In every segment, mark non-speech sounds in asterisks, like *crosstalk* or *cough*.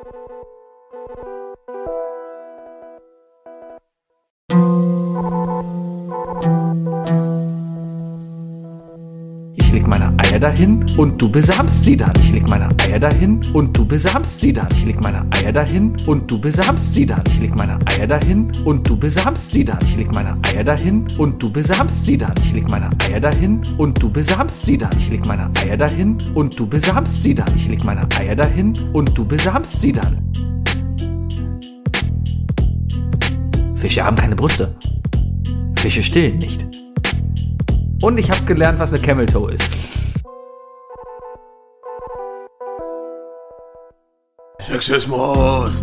Ich Eier dahin und du besamst sie dann. Ich leg meine Eier dahin und du besamst sie dann. Ich leg meine Eier dahin und du besamst sie dann. Ich leg meine Eier dahin und du besamst sie dann. Ich leg meine Eier dahin und du besamst sie dann. Ich leg meine Eier dahin und du besamst sie dann. Ich leg meine Eier dahin und du besamst sie dann. Ich leg meine Eier dahin und du besamst sie dann. Fische haben keine Brüste. Fische stillen nicht. Und ich habe gelernt, was eine Camel Toe ist. Sexismus.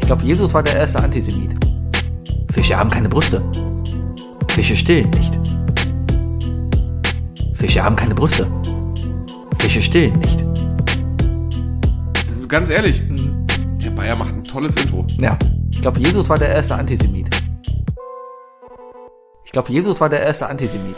Ich glaube, Jesus war der erste Antisemit. Fische haben keine Brüste. Fische stillen nicht. Fische haben keine Brüste. Fische stillen nicht. Ganz ehrlich, der Bayer macht ein tolles Intro. Ja, ich glaube, Jesus war der erste Antisemit. Ich glaube, Jesus war der erste Antisemit.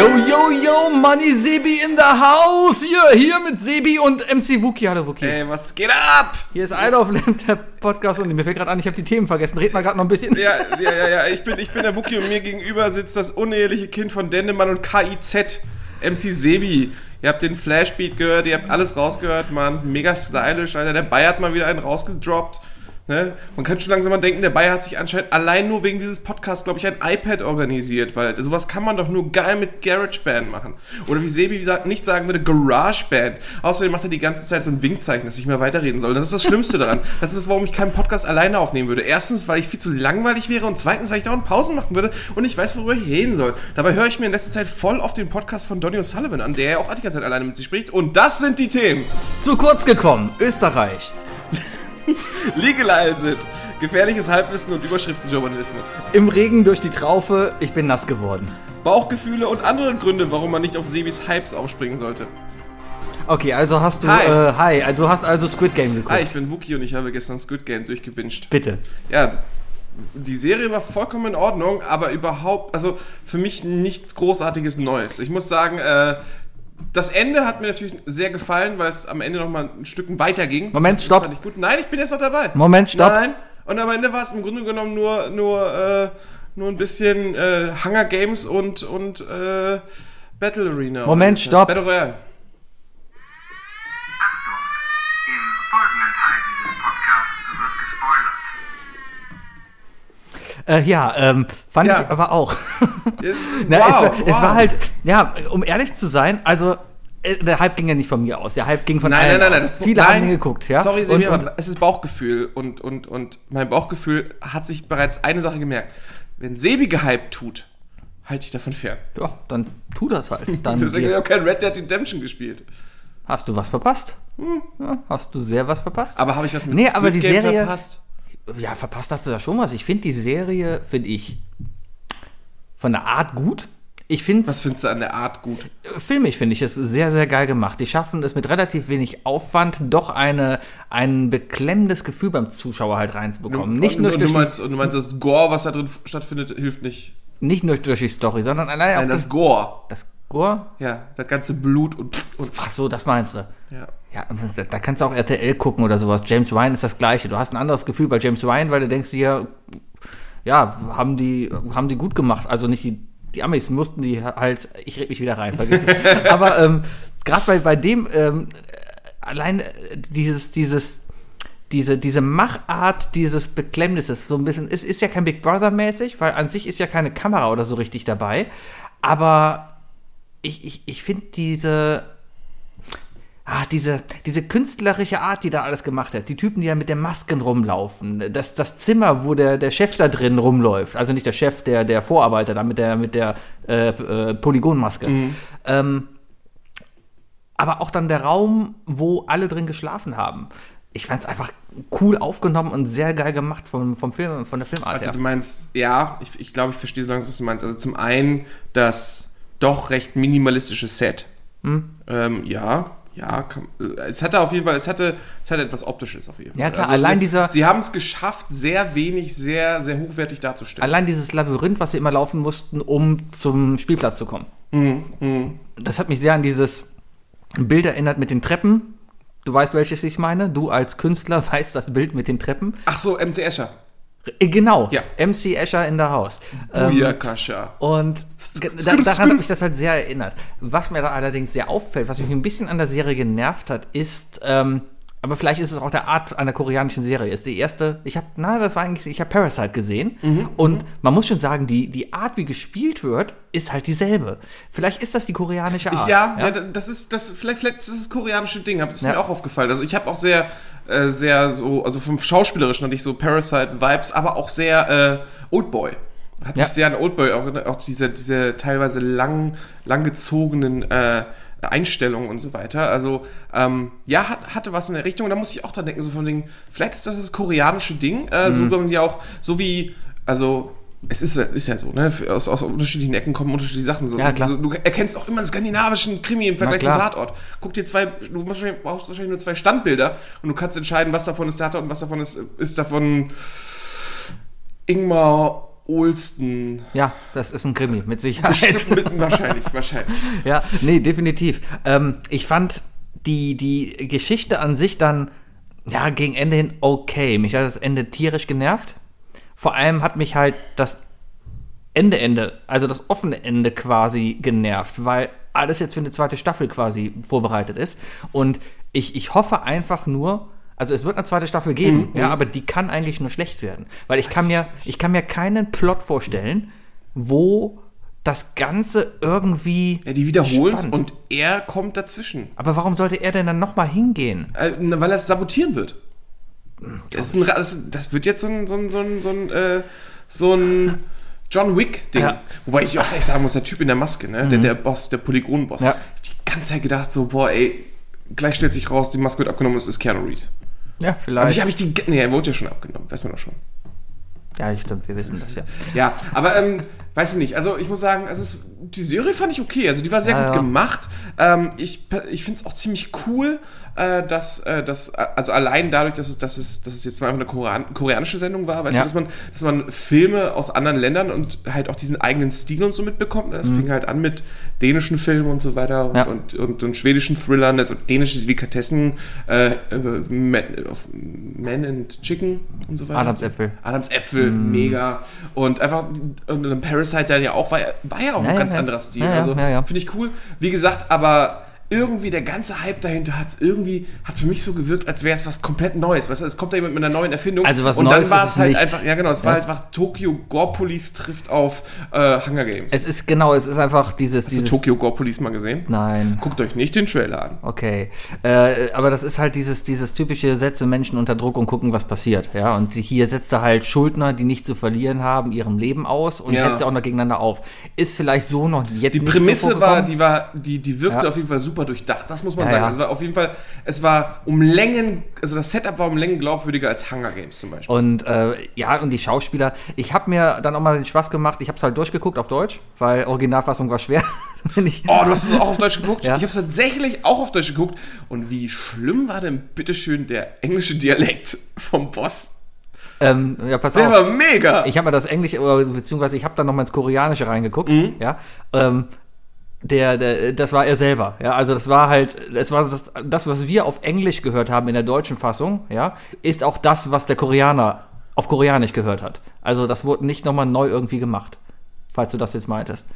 Yo, yo, yo, Money Sebi in the house. Hier, hier mit Sebi und MC Wookie. Hallo Wookie. Ey, was geht ab? Hier ist Isle of Lamp, der Podcast und mir fällt gerade an, ich habe die Themen vergessen. Red mal gerade noch ein bisschen. Ja, ja, ja, ja, ich bin, ich bin der Wookie und mir gegenüber sitzt das uneheliche Kind von Dendemann und KIZ, MC Sebi. Ihr habt den Flashbeat gehört, ihr habt alles rausgehört, Mann. Das ist mega stylisch, Alter. Der Bayer hat mal wieder einen rausgedroppt. Ne? Man kann schon langsam mal denken, der Bayer hat sich anscheinend allein nur wegen dieses Podcasts, glaube ich, ein iPad organisiert, weil sowas kann man doch nur geil mit GarageBand machen. Oder wie Sebi gesagt, nicht sagen würde, GarageBand. Außerdem macht er die ganze Zeit so ein Winkzeichen, dass ich mehr weiterreden soll. Das ist das Schlimmste daran. *laughs* Das ist, warum ich keinen Podcast alleine aufnehmen würde. Erstens, weil ich viel zu langweilig wäre und zweitens, weil ich dauernd Pausen machen würde und ich weiß, worüber ich reden soll. Dabei höre ich mir in letzter Zeit voll auf den Podcast von Donny O'Sullivan an, der ja auch die ganze Zeit alleine mit sich spricht. Und das sind die Themen. Zu kurz gekommen. Österreich. *laughs* *laughs* Legalize it. Gefährliches Halbwissen und Überschriftenjournalismus. Im Regen durch die Traufe. Ich bin nass geworden. Bauchgefühle und andere Gründe, warum man nicht auf Sebis Hypes aufspringen sollte. Okay, also hast du. Hi. Äh, hi, du hast also Squid Game geguckt. Hi, ich bin Wookie und ich habe gestern Squid Game durchgebinged. Bitte. Ja, die Serie war vollkommen in Ordnung, aber überhaupt, also für mich nichts Großartiges Neues. Ich muss sagen, äh, das Ende hat mir natürlich sehr gefallen, weil es am Ende nochmal ein Stück weiter ging. Moment, stopp. fand ich gut. Nein, ich bin jetzt noch dabei. Moment, stopp. Nein. Und am Ende war es im Grunde genommen nur, nur, äh, nur ein bisschen äh, Hunger Games und, und äh, Battle Arena. Moment, stopp. Battle Royale. Achtung! Im folgenden Teil dieses Podcasts wird gespoilert. Äh, ja, ähm, fand Ja. ich aber auch. *laughs* Na, wow, es, war- es wow. war halt, ja, um ehrlich zu sein, also äh, der Hype ging ja nicht von mir aus, der Hype ging von Nein, allen nein, nein, aus. das- Viele nein. haben ihn geguckt, ja. Sorry, und, aber es ist Bauchgefühl und, und, und mein Bauchgefühl hat sich bereits eine Sache gemerkt. Wenn Sebi gehypt tut, halte ich davon fern. ja, dann tu das halt. Dann Deswegen habe ich auch kein Red Dead Redemption gespielt. hast du was verpasst. Ja, hast du sehr was verpasst. Hm. Aber habe ich was mit Nee, aber die Game Serie- verpasst? Ja, verpasst hast du da schon was. Ich finde die Serie, finde ich, von der Art gut. Ich finde Was findest du an der Art gut? filmig finde ich es sehr, sehr geil gemacht. Die schaffen es mit relativ wenig Aufwand, doch eine, ein beklemmendes Gefühl beim Zuschauer halt reinzubekommen. nicht, und, nur und, durch du meinst, und du meinst, das Gore, was da drin stattfindet, hilft nicht. nicht nur durch die Story, sondern allein auch Nein, das, das Gore. das Gore. Ja, das ganze Blut und. und Ach so, das meinst du. ja. Ja, da, da kannst du auch RTL gucken oder sowas. James Ryan ist das gleiche. Du hast ein anderes Gefühl bei James Ryan, weil du denkst dir, ja, haben die, haben die gut gemacht. Also nicht die, die Amis mussten die halt, ich rede mich wieder rein, vergiss es. *laughs* Aber ähm, gerade bei, bei dem, ähm, allein äh, dieses, dieses, diese, diese Machart dieses Beklemmnisses, so ein bisschen, es ist ja kein Big Brother mäßig, weil an sich ist ja keine Kamera oder so richtig dabei. Aber ich, ich, ich finde diese, Ah, diese, diese künstlerische Art, die da alles gemacht hat. Die Typen, die da mit den Masken rumlaufen. Das, das Zimmer, wo der, der Chef da drin rumläuft. Also nicht der Chef, der, der Vorarbeiter da mit der, mit der äh, äh, Polygonmaske. Ähm, aber auch dann der Raum, wo alle drin geschlafen haben. Ich fand es einfach cool aufgenommen und sehr geil gemacht vom, vom Film, von der Filmart Also her. du meinst, ja, ich, ich glaube, ich verstehe so langsam, was du meinst. Also zum einen das doch recht minimalistische Set. Hm? Ähm, ja, Ja, äh, es hatte auf jeden Fall, es hatte, es hatte etwas Optisches auf jeden Fall. Ja, klar, allein sie, dieser- Sie haben es geschafft, sehr wenig, sehr, sehr hochwertig darzustellen. Allein dieses Labyrinth, was sie immer laufen mussten, um zum Spielplatz zu kommen. Das hat mich sehr an dieses Bild erinnert mit den Treppen. Du weißt, welches ich meine. Du als Künstler *laughs* weißt das Bild mit den Treppen. Ach so, MC Escher. Äh, Genau. Ja. MC Escher in der Haus. Ähm, Booyakasha. Und ge- da, daran hat mich das halt sehr erinnert. Was mir da allerdings sehr auffällt, was mich ein bisschen an der Serie genervt hat, ist, ähm, aber vielleicht ist es auch der Art einer koreanischen Serie. Ist die erste, ich habe, na, das war eigentlich, ich habe Parasite gesehen und man muss schon sagen, die, die Art, wie gespielt wird, ist halt dieselbe. Vielleicht ist das die koreanische Ich, Art. ja, ja, das ist das vielleicht, vielleicht ist das, das koreanische Ding, das ist Ja. mir auch aufgefallen. Also ich habe auch sehr, äh, sehr so, also vom Schauspielerischen hatte ich so Parasite-Vibes, aber auch sehr äh, Oldboy. Hat Ja. mich sehr an Oldboy, auch, auch diese, diese teilweise lang, langgezogenen äh, Einstellungen und so weiter. Also ähm, ja, hat, hatte was in der Richtung. Da muss ich auch dran denken, so von Ding, vielleicht ist das das koreanische Ding, äh, Mhm. so wie ja auch, so wie, also es ist, ist ja so, ne? Aus, aus unterschiedlichen Ecken kommen unterschiedliche Sachen. So, Ja, klar. So, du erkennst auch immer einen skandinavischen Krimi im Vergleich zum. Tatort. Guck dir zwei, du brauchst wahrscheinlich nur zwei Standbilder und du kannst entscheiden, was davon ist Tatort und was davon ist, ist davon Ingmar Olsten. Ja, das ist ein Krimi, mit *laughs* Sicherheit. Mit- wahrscheinlich, wahrscheinlich. Ja, nee, definitiv. Ähm, ich fand die, die Geschichte an sich dann, ja, gegen Ende hin okay. Mich hat das Ende tierisch genervt. Vor allem hat mich halt das Ende, Ende, also das offene Ende quasi genervt, weil alles jetzt für eine zweite Staffel quasi vorbereitet ist. Und ich, ich hoffe einfach nur, also es wird eine zweite Staffel geben, ja, aber die kann eigentlich nur schlecht werden. Weil ich kann mir, ich kann mir keinen Plot vorstellen, wo das Ganze irgendwie. Ja, die wiederholen es spannend- und er kommt dazwischen. Aber warum sollte er denn dann nochmal hingehen? Äh, na, weil er es sabotieren wird. Das, ist ein, das, das wird jetzt so ein, so ein, so ein, so ein, äh, so ein John Wick-Ding. Ja. Mhm. Wobei ich auch echt sagen muss, der Typ in der Maske, ne? der, der Boss, der Polygon-Boss. Ja. Die ganze Zeit gedacht, so, boah, ey, gleich stellt sich raus, die Maske wird abgenommen, es ist Keanu Reeves. Ja, Aber vielleicht. ich habe ich die. Nee, er wurde ja schon abgenommen, weiß man doch schon. ja, stimmt, wir wissen das ja. Ja, aber ähm, weiß ich nicht. Also ich muss sagen, es ist, die Serie fand ich okay. Also die war sehr Ja, gut ja. gemacht. Ähm, ich ich finde es auch ziemlich cool, äh, dass, äh, dass also allein dadurch, dass es, dass es, dass es jetzt mal einfach eine Korean koreanische Sendung war, weißt Ja. du, dass man, dass man Filme aus anderen Ländern und halt auch diesen eigenen Stil und so mitbekommt. Das fing halt an mit dänischen Filmen und so weiter und, Mhm. Und, und, und schwedischen Thrillern, also dänische Delikatessen, äh, äh, Man and Chicken und so weiter. Adamsäpfel. Adams Äpfel, Mm. mega. Und einfach, und ein Parasite dann ja auch, war ja, war ja auch Ja, ein ganz ja. anderer Stil. Ja, ja, also ja, ja. finde ich cool. Wie gesagt, aber irgendwie der ganze Hype dahinter hat es irgendwie, hat für mich so gewirkt, als wäre es was komplett Neues. Weißt du, es kommt da jemand mit einer neuen Erfindung. Also was und Neues dann war es halt nicht. einfach, ja genau, es war Ja. halt einfach Tokyo Gore Police trifft auf äh, Hunger Games. Es ist genau, es ist einfach dieses. Hast du dieses Tokyo Gore Police mal gesehen? Nein. Guckt euch nicht den Trailer an. Okay. Äh, aber das ist halt dieses, dieses typische Setze Menschen unter Druck und gucken, was passiert. Ja, und hier setzt er halt Schuldner, die nichts zu verlieren haben, ihrem Leben aus und Ja. hetzt sie auch noch gegeneinander auf. Ist vielleicht so noch jetzt Die nicht Prämisse so war, die war, die, die wirkte Ja. auf jeden Fall super durchdacht. Das muss man Ja, sagen. ja. Es war auf jeden Fall, es war um Längen, also das Setup war um Längen glaubwürdiger als Hunger Games zum Beispiel. Und äh, ja, und die Schauspieler, ich habe mir dann auch mal den Spaß gemacht, ich habe es halt durchgeguckt auf Deutsch, weil Originalfassung war schwer. *laughs* Oh, du hast es auch auf Deutsch geguckt? *laughs* Ja. Ich habe es tatsächlich auch auf Deutsch geguckt. Und wie schlimm war denn bitteschön der englische Dialekt vom Boss? ähm, ja, pass Der auf. war mega! Ich habe mir das Englische, äh, beziehungsweise ich habe dann noch mal ins Koreanische reingeguckt, Mhm. ja. Ähm, der, der, das war er selber, ja. Also das war halt, es war das, das, was wir auf Englisch gehört haben in der deutschen Fassung, ja, ist auch das, was der Koreaner auf Koreanisch gehört hat. Also das wurde nicht nochmal neu irgendwie gemacht, falls du das jetzt meintest.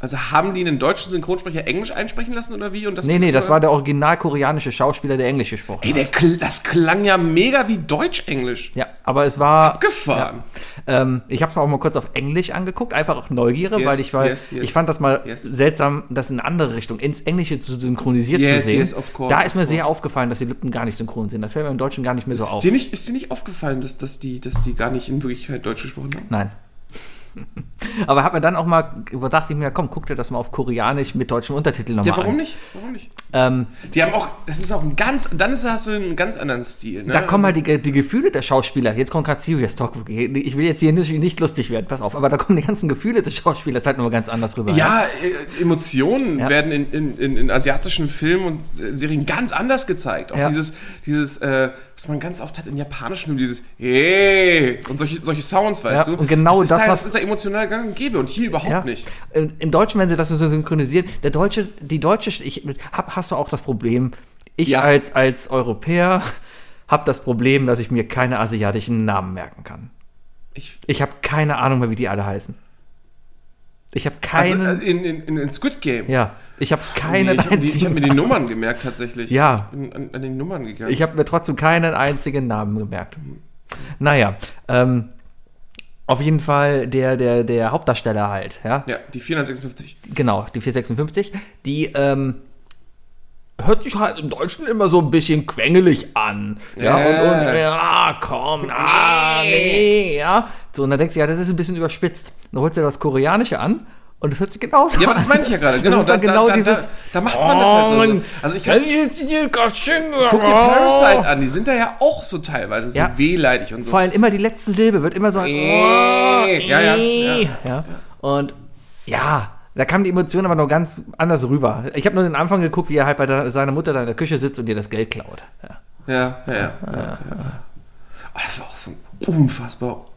Also haben die einen deutschen Synchronsprecher Englisch einsprechen lassen oder wie? Und das Nee, nee, das war der original koreanische Schauspieler, der Englisch gesprochen Ey, hat. der, kl- das klang ja mega wie Deutsch-Englisch. Ja, aber es war. Abgefahren. Ähm, ich habe es mir auch mal kurz auf Englisch angeguckt, einfach auch Neugierde, Yes, weil ich war, yes, yes. ich fand das mal seltsam, das in eine andere Richtung, ins Englische zu synchronisiert zu sehen. yes, of course, da ist mir sehr aufgefallen, dass die Lippen gar nicht synchron sind. Das fällt mir im Deutschen gar nicht mehr so Ist auf. dir, nicht, ist dir nicht aufgefallen, dass, dass, die, dass die gar nicht in Wirklichkeit Deutsch gesprochen haben? Nein. *laughs* Aber hat mir dann auch mal, dachte ich mir, komm, guck dir das mal auf Koreanisch mit deutschem Untertitel nochmal Ja, an. warum nicht? Warum nicht? Ähm, Die haben auch, das ist auch ein ganz, dann ist, hast du einen ganz anderen Stil. Ne? da kommen Also- halt die, die Gefühle der Schauspieler. Jetzt kommt gerade Serious Talk. Ich will jetzt hier nicht, nicht lustig werden, pass auf. Aber da kommen die ganzen Gefühle des Schauspielers halt nochmal ganz anders rüber. Ja, äh, Emotionen Ja. werden in, in, in, in asiatischen Filmen und äh, Serien ganz anders gezeigt. Auch Ja. dieses, dieses äh, was man ganz oft hat in japanischen Filmen, dieses Hey und solche, solche Sounds, weißt Ja, du? und genau das, ist das, da, was- das ist da emotional gang und gäbe und hier überhaupt Ja. nicht. Im Deutschen, wenn sie das so synchronisieren, der Deutsche, die deutsche, ich, hab, hast du auch das Problem, ich Ja. als, als Europäer habe das Problem, dass ich mir keine asiatischen Namen merken kann. Ich, Ich habe keine Ahnung mehr, wie die alle heißen. Ich habe also keinen. äh, in, in, in Squid Game. ja, ich habe Nee, keinen ich habe hab mir die Nummern gemerkt tatsächlich. Ja. Ich bin an, an den Nummern gegangen. Ich habe mir trotzdem keinen einzigen Namen gemerkt. Naja, ähm, auf jeden Fall der, der, der Hauptdarsteller halt, ja. ja, die 456. Genau, die 456, die ähm, hört sich halt im Deutschen immer so ein bisschen quengelig an. Ja, Ja. und, und ja, komm, ah, nee, ja. So, und dann denkt sie, ja, das ist ein bisschen überspitzt. Dann holt sie das Koreanische an und das hört sich genauso Ja, aber das meinte ich ja gerade. Genau, da, genau da, da, dieses. Da, macht man das halt so. so. Also ich kann's, Guck dir Parasite an, die sind da ja auch so teilweise so wehleidig und so. Vor allem immer die letzte Silbe wird immer so. Äh, ja, ja, ja. ja. Und ja, da kam die Emotion aber noch ganz anders rüber. Ich habe nur den Anfang geguckt, wie er halt bei seiner Mutter da in der Küche sitzt und ihr das Geld klaut. Ja. Ja, ja, ja. ja, ja. Oh, das war auch so ein unfassbar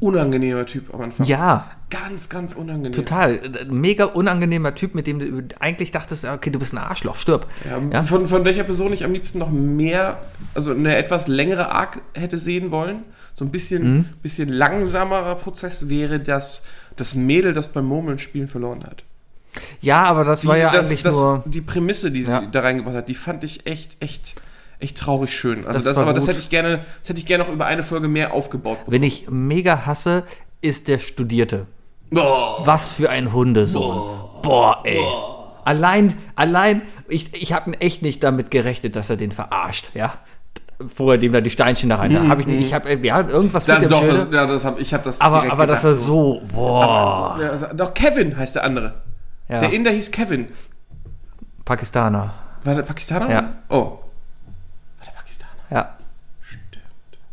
unangenehmer Typ am Anfang. ja, Ganz, ganz unangenehm. total. Mega unangenehmer Typ, mit dem du eigentlich dachtest, okay, du bist ein Arschloch, stirb. Ja, Ja. Von, von welcher Person ich am liebsten noch mehr, also eine etwas längere Arc hätte sehen wollen, so ein bisschen, Mhm. bisschen langsamerer Prozess, wäre das, das Mädel, das beim Murmeln spielen verloren hat. Ja, aber das war ja das, eigentlich das, nur. die Prämisse, die sie Ja. da reingebracht hat, die fand ich echt, echt, echt traurig schön. Also Das das, aber das hätte ich gerne, das hätte ich gerne noch über eine Folge mehr aufgebaut. bekommen. Wenn ich mega hasse, ist der Studierte. Oh, Was für ein Hundesohn. Boah, ey. Allein, allein, ich, ich habe echt nicht damit gerechnet, dass er den verarscht, ja. Vorher dem da die Steinchen da rein. Da habe ich nicht, ich habe, ja, irgendwas das, mit dem doch, das, ja, das hab, ich habe das aber, aber dass er so, boah. Ja, also- doch, Kevin heißt der andere. Ja, Der Inder hieß Kevin. Pakistaner. War der Pakistaner? Ja. Oh. Ja.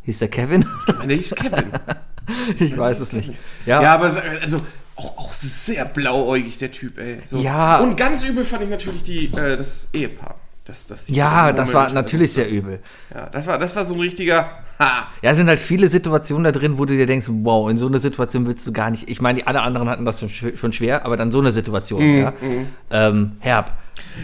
Hieß der Kevin? Ich meine, der hieß Kevin. *laughs* ich weiß es nicht. Ja, ja, aber also auch, auch sehr blauäugig, der Typ, ey. So. Ja. Und ganz übel fand ich natürlich die, äh, das Ehepaar. Das, das ja das war natürlich sehr übel. Ja, das war, das war so ein richtiger. *laughs* Ja, es sind halt viele Situationen da drin, wo du dir denkst, wow, in so einer Situation willst du gar nicht. Ich meine, die alle anderen hatten das schon, schon schwer, aber dann so eine Situation, Mhm, ja. Ähm, herb.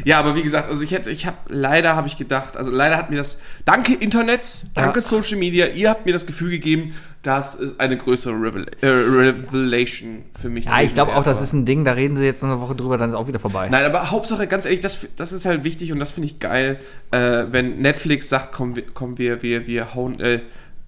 Ja, aber wie gesagt, also ich hätte, ich habe leider habe ich gedacht, also leider hat mir das, danke Internets, danke Ja. Social Media, ihr habt mir das Gefühl gegeben, dass es eine größere Revel äh, Revelation für mich Ja, ich glaube auch, das ist ein Ding, da reden sie jetzt noch eine Woche drüber, dann ist auch wieder vorbei. Nein, aber Hauptsache, ganz ehrlich, das, das ist halt wichtig und das finde ich geil, äh, wenn Netflix sagt, komm, wir, komm, wir, wir, wir hauen, äh,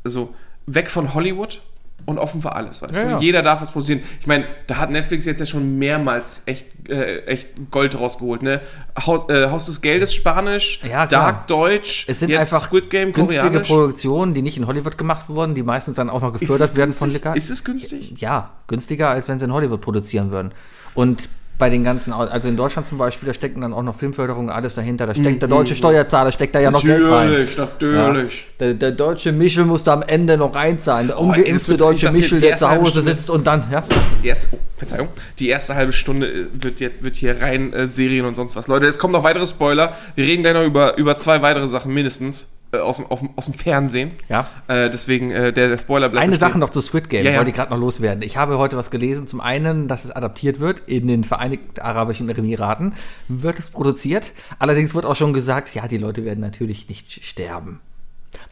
also weg von Hollywood und offen für alles, weißt Ja, du? ja. Jeder darf was produzieren. Ich meine, da hat Netflix jetzt ja schon mehrmals echt, äh, echt Gold rausgeholt, ne? Haus, äh, Haus des Geldes Spanisch, Ja. Dark Deutsch, Es sind einfach Squid Game günstige Koreanisch. Produktionen, die nicht in Hollywood gemacht wurden, die meistens dann auch noch gefördert werden von günstig? legal. Ist es günstig? Ja, günstiger, als wenn sie in Hollywood produzieren würden. Und bei den ganzen, also in Deutschland zum Beispiel, da stecken dann auch noch Filmförderung, alles dahinter. Da steckt der deutsche Steuerzahler, steckt da ja noch Geld rein. Mhm, Natürlich, natürlich. Der, der deutsche Michel muss da am Ende noch reinzahlen. Der ungeimpfte ich deutsche Michel, der zu Hause sitzt und dann, ja. Die erste, oh, Verzeihung, die erste halbe Stunde äh, wird jetzt wird hier rein äh, Serien und sonst was. Leute, jetzt kommen noch weitere Spoiler. Wir reden gleich noch über, über zwei weitere Sachen mindestens äh, aus, dem- aus dem Fernsehen. Ja. Äh, deswegen, äh, der, der Spoiler bleibt Eine bestehen. Sache noch zu Squid Game, Ja, ja. wollte ich gerade noch loswerden. Ich habe heute was gelesen. Zum einen, dass es adaptiert wird in den Vereinigten Arabischen Emiraten. Wird es produziert. Allerdings wird auch schon gesagt, ja, die Leute werden natürlich nicht sterben.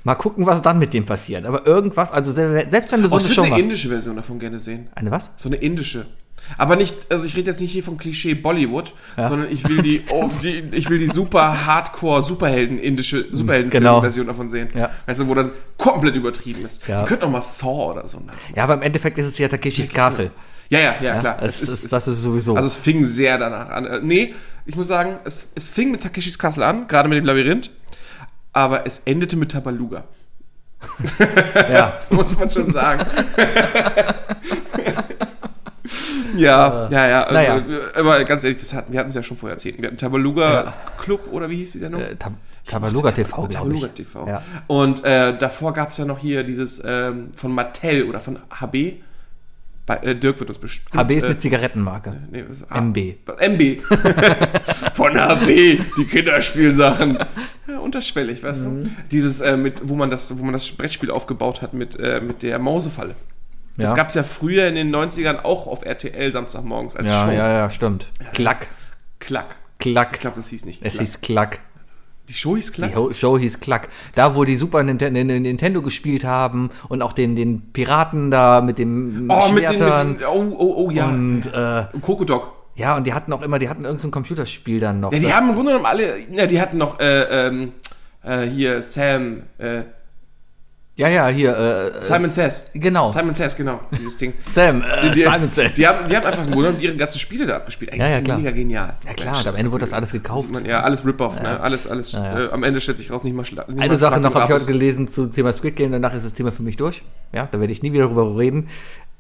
Mal gucken, was dann mit dem passiert. Aber irgendwas, also se- selbst wenn du so Oh, eine ich Show würde eine machst. indische Version davon gerne sehen. Eine was? So eine indische. Aber nicht, also ich rede jetzt nicht hier vom Klischee Bollywood, sondern ich will die, *laughs* oh, die ich will die super Hardcore Superhelden indische Superhelden Genau. Version davon sehen. Ja. Weißt du, wo das komplett übertrieben ist. Ja. Die könnten auch mal Saw oder so. machen. Ja, aber im Endeffekt ist es ja Takeshis Castle. Ja, ja, ja, klar. es ist- das ist sowieso. Also es fing sehr danach an. Äh, Nee, ich muss sagen, es, es fing mit Takeshis Castle an, gerade mit dem Labyrinth, aber es endete mit Tabaluga. Ja. *laughs* muss man schon sagen. *laughs* Ja, ja, ja. Also, naja. äh, Aber ganz ehrlich, das hatten, wir hatten es ja schon vorher erzählt. Wir hatten Tabaluga Club oder wie hieß die Sendung? Äh, Tab Tabaluga TV, Tabaluga. TV. Ja. Und äh, davor gab es ja noch hier dieses ähm, von Mattel oder von HB. Bei, äh, Dirk wird uns bestimmt. HB ist äh, eine Zigarettenmarke. nee, was- MB. MB. *laughs* von HB, die Kinderspielsachen. Ja, unterschwellig, weißt Mhm. du? Dieses, äh, mit, wo man das, wo man das Brettspiel aufgebaut hat mit, äh, mit der Mausefalle. Das Ja. gab es ja früher in den 90ern auch auf RTL Samstagmorgens als Ja, Show. ja, ja, stimmt. Klack, Klack. Klack. Ich glaube, das hieß nicht es Klack. hieß Klack. die Show hieß Klack? Die Ho- Show hieß Klack. Da, wo die Super Nintendo, Nintendo gespielt haben und auch den, den Piraten da mit dem Oh, mit den, mit den, oh, oh, oh, ja. Und äh, Krokodok. ja, und die hatten auch immer, die hatten irgendein so Computerspiel dann noch. Ja, die haben im Grunde genommen alle, ja, die hatten noch, äh, ähm, äh, hier Sam, äh, ja, ja, hier, äh, Simon Says. genau. Simon Says, genau, dieses Ding. *laughs* Sam, äh, Die, Simon Says. Die haben, die haben einfach Grunde genommen ihre ganzen Spiele da abgespielt. Eigentlich Ja, ja, klar. mega genial. ja klar, und am Ende wurde das alles gekauft. Man, ja, alles Rip-Off, ne? Alles, alles, Ja, ja. Äh, am Ende stellt sich raus, nicht mal schla nicht Eine mal Sache Schlag noch und habe ich heute gelesen zu Thema Squid Game, danach ist das Thema für mich durch. Ja, da werde ich nie wieder drüber reden.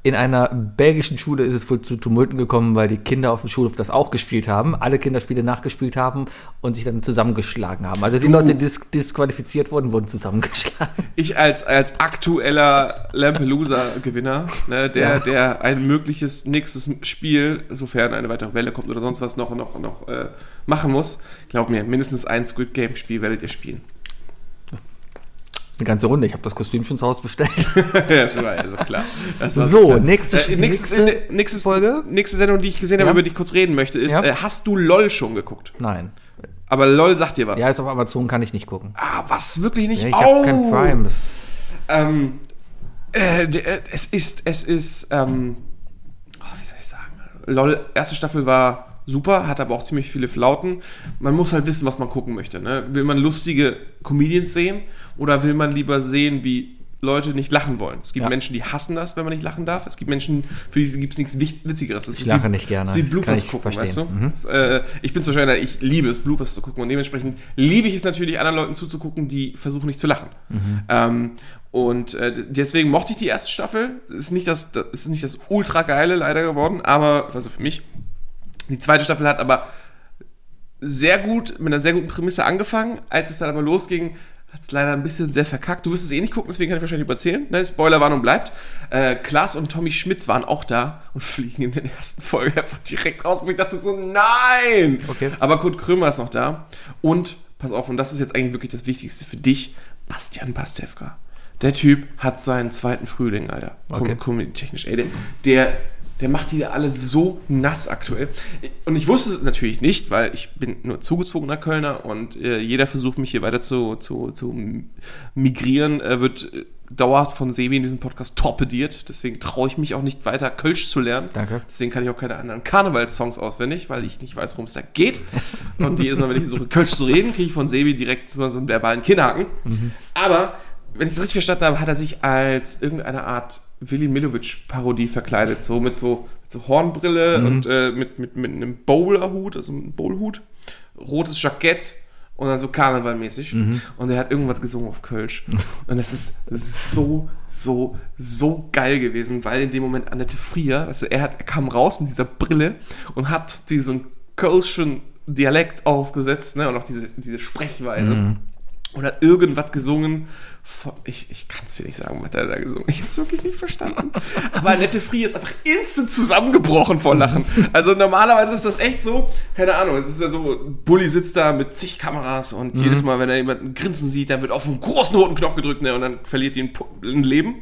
In einer belgischen Schule ist es wohl zu Tumulten gekommen, weil die Kinder auf dem Schulhof das auch gespielt haben, alle Kinderspiele nachgespielt haben und sich dann zusammengeschlagen haben. Also die Leute, die dis disqualifiziert wurden, wurden zusammengeschlagen. *laughs* Ich als, als aktueller Lampelusa-Gewinner, ne, der, Ja. der ein mögliches nächstes Spiel, sofern eine weitere Welle kommt oder sonst was noch, noch, noch äh, machen muss, glaub mir, mindestens ein Squid Game-Spiel werdet ihr spielen. Eine ganze Runde. Ich habe das Kostüm schon zu Hause bestellt. *laughs* das war also klar. War So, klar. nächste- äh, nächste äh, nächstes, Folge? Nächste Sendung, die ich gesehen habe, Ja. über die ich kurz reden möchte, ist, Ja. äh, hast du LOL schon geguckt? Nein. Aber LOL sagt dir was. Ja, ist auf Amazon, kann ich nicht gucken. Ah, was? Wirklich nicht? Ja, ich habe kein! Prime. Ähm, äh, äh, es ist, es ist, ähm, oh, wie soll ich sagen? LOL, erste Staffel war super, hat aber auch ziemlich viele Flauten. Man muss halt wissen, was man gucken möchte. Ne? Will man lustige Comedians sehen oder will man lieber sehen, wie Leute nicht lachen wollen? Es gibt Ja. Menschen, die hassen das, wenn man nicht lachen darf. Es gibt Menschen, für die gibt es nichts Witzigeres. Ich ist lache wie, nicht gerne. Das ist wie Bloopers ich gucken, weißt du? verstehen. Mhm. Das, äh, ich bin Beispiel einer, ich liebe es, Bloopers zu gucken und dementsprechend liebe ich es natürlich, anderen Leuten zuzugucken, die versuchen nicht zu lachen. Mhm. Ähm, und äh, deswegen mochte ich die erste Staffel. Ist nicht das, das ist nicht das ultra geile leider geworden, aber also für mich. Die zweite Staffel hat aber sehr gut mit einer sehr guten Prämisse angefangen. Als es dann aber losging, hat es leider ein bisschen sehr verkackt. Du wirst es eh nicht gucken, deswegen kann ich wahrscheinlich überzählen. Ne? Spoilerwarnung bleibt. Äh, Klaas und Tommy Schmidt waren auch da und *laughs* fliegen in der ersten Folge einfach direkt raus. Und ich dachte so, nein! Okay. Aber Kurt Krömer ist noch da. Und, pass auf, und das ist jetzt eigentlich wirklich das Wichtigste für dich, Bastian Pastewka. Der Typ hat seinen zweiten Frühling, Alter. Okay. Okay. technisch ey. Der, der, der macht die alle so nass aktuell. Und ich wusste es natürlich nicht, weil ich bin nur zugezogener Kölner und äh, jeder versucht mich hier weiter zu, zu, zu migrieren, äh, wird äh, dauerhaft von Sebi in diesem Podcast torpediert. Deswegen traue ich mich auch nicht weiter Kölsch zu lernen. Danke. Deswegen kann ich auch keine anderen Karnevalssongs auswendig, weil ich nicht weiß, worum es da geht. Und jedes Mal, wenn ich versuche, Kölsch zu reden, kriege ich von Sebi direkt so einen verbalen Kinnhaken. Aber, wenn ich das richtig verstanden habe, hat er sich als irgendeine Art Willy Milovic-Parodie verkleidet. So mit so, mit so Hornbrille und äh, mit, mit, mit einem Bowlerhut, also einem Bowlhut, rotes Jackett und dann so karnevalmäßig. Und er hat irgendwas gesungen auf Kölsch. *laughs* Und das ist, das ist so, so, so geil gewesen, weil in dem Moment Annette Frier, also er, hat, er kam raus mit dieser Brille und hat diesen Kölschen Dialekt aufgesetzt, ne, und auch diese, diese Sprechweise. Und hat irgendwas gesungen. Ich ich kann es dir nicht sagen, was er da gesungen hat. Ich habe es wirklich nicht verstanden. Aber Annette Frier ist einfach instant zusammengebrochen vor Lachen. Also normalerweise ist das echt so, keine Ahnung, es ist ja so, Bully sitzt da mit zig Kameras und jedes Mal, wenn er jemanden grinsen sieht, dann wird auf einen großen roten Knopf gedrückt ne, und dann verliert die ein, ein Leben.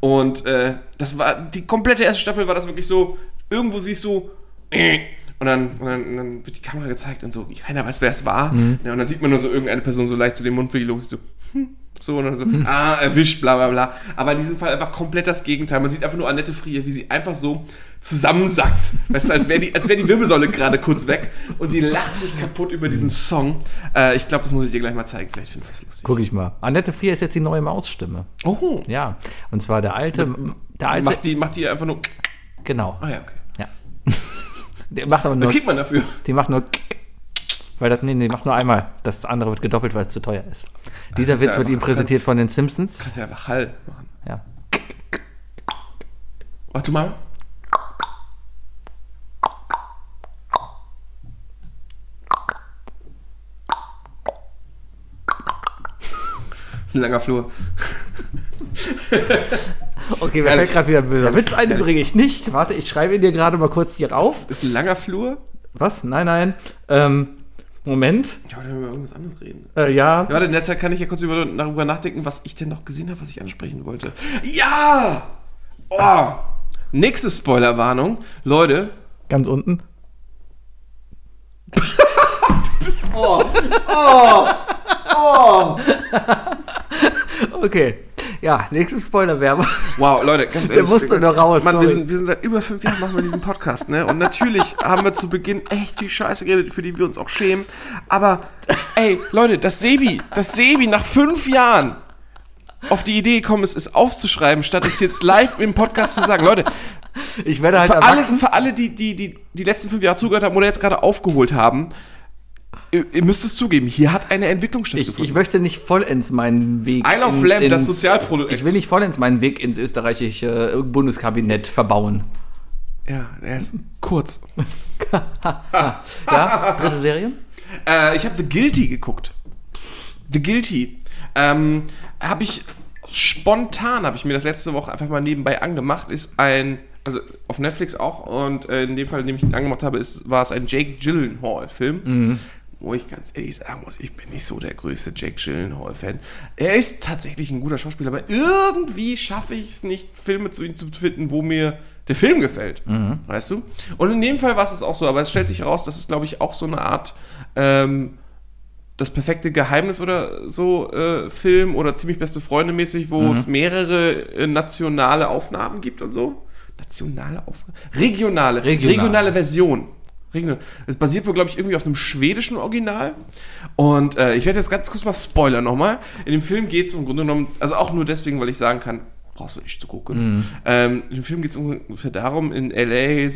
Und äh, das war, die komplette erste Staffel war das wirklich so, irgendwo siehst du, äh, und dann, und, dann, dann wird die Kamera gezeigt und so, wie keiner weiß, wer es war. Ja, und dann sieht man nur so irgendeine Person so leicht zu dem Mund los, so, hm, so und dann so, ah, erwischt, bla bla bla. Aber in diesem Fall einfach komplett das Gegenteil. Man sieht einfach nur Annette Frier, wie sie einfach so zusammensackt. Weißt du, als wäre die, als wär die Wirbelsäule gerade kurz weg und die lacht sich kaputt über diesen Song. Äh, ich glaube, das muss ich dir gleich mal zeigen. Vielleicht findest du das lustig. Guck ich mal. Annette Frier ist jetzt die neue Mausstimme. Oh, Ja. Und zwar der alte. Der alte. macht die, macht die einfach nur. genau. Ah ja, okay. Der macht aber nur. Das kriegt man dafür. Die macht nur. Weil das, nee, nee, macht nur einmal. Das andere wird gedoppelt, weil es zu teuer ist. Dieser Witz ja wird ihm präsentiert kann, von den Simpsons. Kannst du ja einfach Hall machen. Ja. Warte mal. Das ist ein langer Flur. *laughs* Okay, mir fällt gerade wieder ein böser Witz ein, den bringe ich nicht. Warte, ich schreibe ihn dir gerade mal kurz hier rauf. Ist ein langer Flur? Was? Nein, nein. Ähm, Moment. Ich wollte über irgendwas anderes reden. Äh, ja. Ja, warte, in der Zeit kann ich ja kurz über, darüber nachdenken, was ich denn noch gesehen habe, was ich ansprechen wollte. Ja! Oh! Nächste Spoilerwarnung. Leute. Ganz unten. *laughs* Oh! Oh! Oh! *laughs* Okay. Ja, nächstes Spoiler-Werbung. Wow, Leute, ganz *laughs* Der ehrlich. musste noch raus, Mann, wir sind, wir sind seit über fünf Jahren machen wir diesen Podcast, ne? Und natürlich *laughs* haben wir zu Beginn echt viel Scheiße geredet, für die wir uns auch schämen. Aber, ey, Leute, das Sebi, das Sebi nach fünf Jahren auf die Idee gekommen ist, es aufzuschreiben, statt es jetzt live im Podcast zu sagen. Leute, Ich werde halt für alle, für alle die, die, die die letzten fünf Jahre zugehört haben oder jetzt gerade aufgeholt haben, ihr, müsst es zugeben, hier hat eine Entwicklung Ich, stattgefunden. ich möchte nicht vollends meinen Weg. Isle of ins- Lamb, das Sozialprodukt. Ich will nicht vollends meinen Weg ins österreichische äh, Bundeskabinett verbauen. ja, er ist kurz. *laughs* *laughs* Ja, dritte Serie? Äh, ich habe The Guilty geguckt. The Guilty. Ähm, habe ich spontan, habe ich mir das letzte Woche einfach mal nebenbei angemacht, ist ein, also auf Netflix auch und äh, in dem Fall, in dem ich ihn angemacht habe, ist, war es ein Jake Gyllenhaal-Film. Wo ich ganz ehrlich sagen muss, ich bin nicht so der größte Jake Gyllenhaal-Fan. Er ist tatsächlich ein guter Schauspieler, aber irgendwie schaffe ich es nicht, Filme zu ihm zu finden, wo mir der Film gefällt. Weißt du? Und in dem Fall war es auch so, aber es stellt sich heraus, dass es, glaube ich, auch so eine Art ähm, das perfekte Geheimnis oder so äh, Film oder ziemlich beste Freunde mäßig, wo es mehrere äh, nationale Aufnahmen gibt und so. Nationale Aufnahmen? Regionale. Regional. Regionale Version. Regional. Es basiert wohl, glaube ich, irgendwie auf einem schwedischen Original. Und äh, ich werde jetzt ganz kurz mal spoilern nochmal. In dem Film geht es im Grunde genommen, also auch nur deswegen, weil ich sagen kann, brauchst du nicht zu gucken. Ähm, in dem Film geht es ungefähr darum, in L.A. Äh,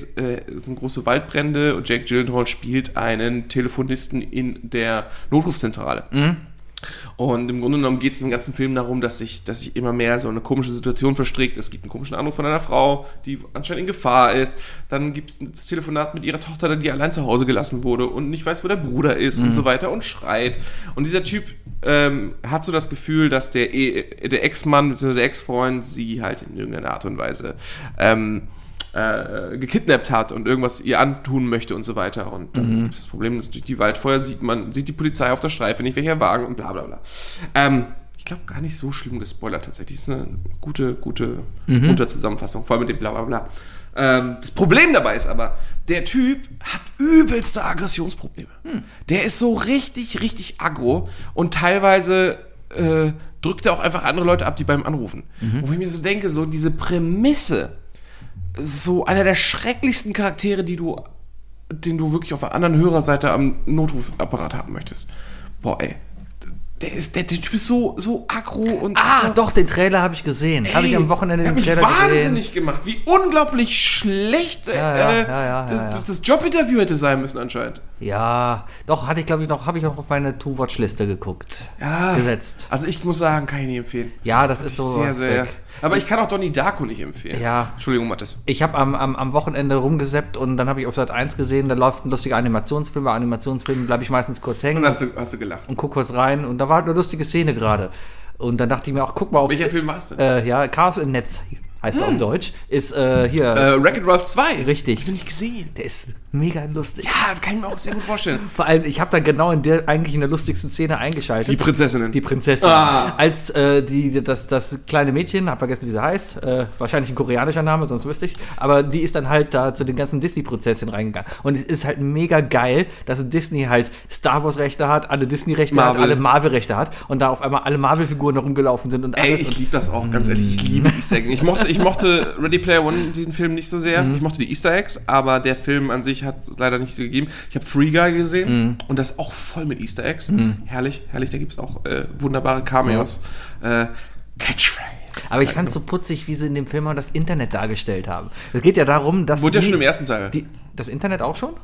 sind große Waldbrände und Jack Gyllenhaal spielt einen Telefonisten in der Notrufzentrale. Und im Grunde genommen geht es im ganzen Film darum, dass sich, dass sich immer mehr so eine komische Situation verstrickt. Es gibt einen komischen Anruf von einer Frau, die anscheinend in Gefahr ist. Dann gibt es das Telefonat mit ihrer Tochter, die allein zu Hause gelassen wurde und nicht weiß, wo der Bruder ist und so weiter und schreit. Und dieser Typ ähm, hat so das Gefühl, dass der, E- der Ex-Mann bzw. der Ex-Freund sie halt in irgendeiner Art und Weise ähm, äh, gekidnappt hat und irgendwas ihr antun möchte und so weiter. Und dann gibt es das Problem, dass durch die Waldfeuer sieht man, sieht die Polizei auf der Streife nicht, welcher Wagen und bla bla bla. Ähm, ich glaube, gar nicht so schlimm gespoilert tatsächlich. Ist eine gute, gute Unterzusammenfassung, vor allem mit dem bla bla bla. Ähm, das Problem dabei ist aber, der Typ hat übelste Aggressionsprobleme. Der ist so richtig, richtig aggro und teilweise äh, drückt er auch einfach andere Leute ab, die beim anrufen. Wo ich mir so denke, so diese Prämisse, so einer der schrecklichsten Charaktere, die du, den du wirklich auf der anderen Hörerseite am Notrufapparat haben möchtest. Boah, ey. Der, ist, der, der Typ ist so, so aggro und Ah, so, doch, den Trailer habe ich gesehen. Habe ich am Wochenende den Trailer gesehen. wahnsinnig gemacht. Wie unglaublich schlecht Ja, äh, ja, ja, das. Das, das Jobinterview hätte sein müssen anscheinend. Ja, doch, hatte ich, glaube ich, noch, habe ich noch auf meine To-Watch-Liste geguckt. Ja. Gesetzt. Also ich muss sagen, kann ich nicht empfehlen. Ja, das ist so. sehr, sehr. weg. Aber ich kann auch Donnie Darko nicht empfehlen. Ja. Entschuldigung, Mathis. Ich habe am, am, am Wochenende rumgeseppt und dann habe ich auf Sat 1 gesehen, da läuft ein lustiger Animationsfilm. Bei Animationsfilmen bleibe ich meistens kurz hängen Und hast du, hast du gelacht. und guck kurz rein und da war eine lustige Szene gerade. Und dann dachte ich mir auch, guck mal auf. Welcher Film war's denn? Äh, ja, Chaos im Netz heißt er auf Deutsch. Ist äh, hier. Äh, Wreck-It Ralph 2. Richtig. Hab ich noch nicht gesehen. der ist mega lustig. Ja, kann ich mir auch sehr gut vorstellen. *laughs* Vor allem, ich habe da genau in der eigentlich in der lustigsten Szene eingeschaltet. Die Prinzessinnen. Die Prinzessin. Ah. Als äh, die, das, das kleine Mädchen, hab vergessen, wie sie heißt, äh, wahrscheinlich ein koreanischer Name, sonst wüsste ich, aber die ist dann halt da zu den ganzen Disney-Prinzessinnen reingegangen. Und es ist halt mega geil, dass Disney halt Star Wars-Rechte hat, alle Disney-Rechte hat, alle Marvel-Rechte hat und da auf einmal alle Marvel-Figuren rumgelaufen sind und Ey, alles. ich und, liebe das auch, ganz ehrlich. Ich liebe Easter Eggs. Ich mochte, ich mochte Ready Player One, diesen Film, nicht so sehr. Ich mochte die Easter Eggs, aber der Film an sich hat es leider nicht gegeben. Ich habe Free Guy gesehen und das ist auch voll mit Easter Eggs. Herrlich, herrlich. Da gibt es auch äh, wunderbare Cameos. Äh, Catchphrase. aber ich fand es so putzig, wie sie in dem Film auch das Internet dargestellt haben. Es geht ja darum, dass. Wurde ja schon im ersten Teil. Die, das Internet auch schon?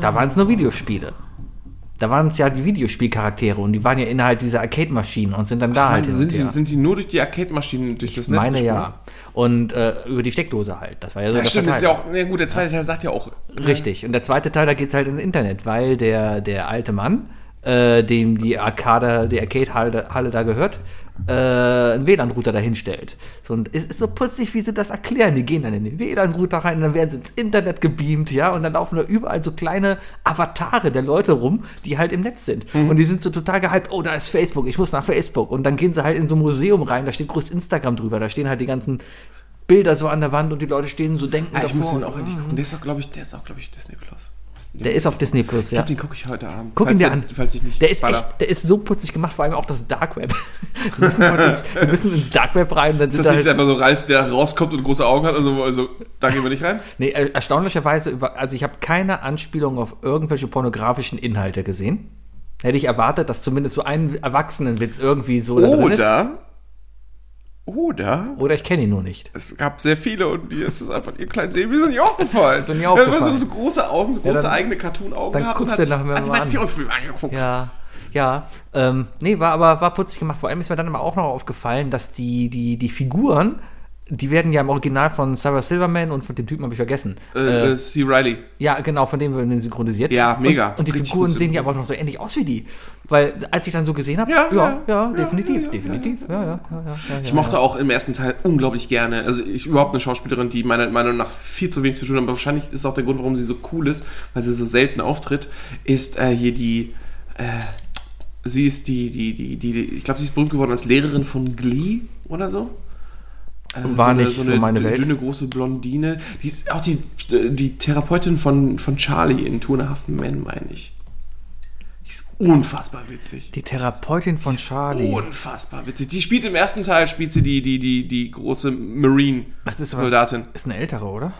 Da waren es nur Videospiele. Da waren es ja die Videospielcharaktere und die waren ja innerhalb dieser Arcade-Maschinen und sind dann da halt. Sind, die, sind die nur durch die Arcade-Maschinen, durch das ich Netz meine gesprungen? ja. Und äh, über die Steckdose halt. Das war ja so Ja, stimmt, das ist ja auch, na gut, der zweite Teil sagt ja auch. Richtig. Und der zweite Teil, da geht es halt ins Internet, weil der, der alte Mann äh, dem die Arcade, die Arcade-Halle Halle da gehört, äh, einen WLAN-Router dahinstellt. So, und es ist so putzig, wie sie das erklären. Die gehen dann in den WLAN-Router rein, dann werden sie ins Internet gebeamt, ja, und dann laufen da überall so kleine Avatare der Leute rum, die halt im Netz sind. Und die sind so total gehypt, oh, da ist Facebook, ich muss nach Facebook. Und dann gehen sie halt in so ein Museum rein, da steht groß Instagram drüber, da stehen halt die ganzen Bilder so an der Wand und die Leute stehen so denken Ah, ich muss den auch endlich gucken. Der ist auch, glaube ich, der ist auch, glaube ich, Disney Plus. Der ist auf Disney Plus, Ich ja. glaube, den gucke ich heute Abend. Guck ihn dir an. Falls ich nicht Der ist echt, der ist so putzig gemacht, vor allem auch das Dark Web. *laughs* Wir müssen, ins, wir müssen ins Dark Web rein. Dann Ist das da nicht halt, einfach so Ralf, der rauskommt und große Augen hat? Also, also da gehen wir nicht rein. nee, er- erstaunlicherweise, über, also ich habe keine Anspielung auf irgendwelche pornografischen Inhalte gesehen. Hätte ich erwartet, dass zumindest so ein Erwachsenenwitz irgendwie so da drin ist. Oder, oder, Oder ich kenne ihn nur nicht. es gab sehr viele und die ist es einfach, ihr kleinen Sebi ist nicht aufgefallen. Ist mir nie Ja, aufgefallen. weil sie so große Augen, so große dann- eigene Cartoon-Augen gehabt guckst und du hat nachher hat mal meinen an. Virusfilm angeguckt. Ja, ja. Ähm, nee, war aber war putzig gemacht. Vor allem ist mir dann aber auch noch aufgefallen, dass die, die, die Figuren, die werden ja im Original von Sarah Silverman und von dem Typen habe ich vergessen. Äh, äh, C. Riley. Ja, genau, von dem werden synchronisiert. Ja, mega. Und, und die Richtig Figuren sehen ja aber auch noch so ähnlich aus wie die. Weil, als ich dann so gesehen habe, Ja, ja, ja, definitiv, definitiv. Ich mochte auch im ersten Teil unglaublich gerne. Also ich überhaupt eine Schauspielerin, die meiner Meinung nach viel zu wenig zu tun hat, aber wahrscheinlich ist auch der Grund, warum sie so cool ist, weil sie so selten auftritt, ist äh, hier die. Äh, sie ist die, die, die, die, die ich glaube, sie ist berühmt geworden als Lehrerin von Glee oder so. Äh, War eine- nicht so eine meine dünne, Welt. dünne, große Blondine. Die ist auch die, die Therapeutin von, von Charlie in Two and a Half Men, meine ich. Die ist unfassbar witzig. Die Therapeutin von Charlie. Unfassbar witzig. Die spielt im ersten Teil, spielt sie die, die, die, die große Das ist Marine-Soldatin. Ist eine ältere, oder?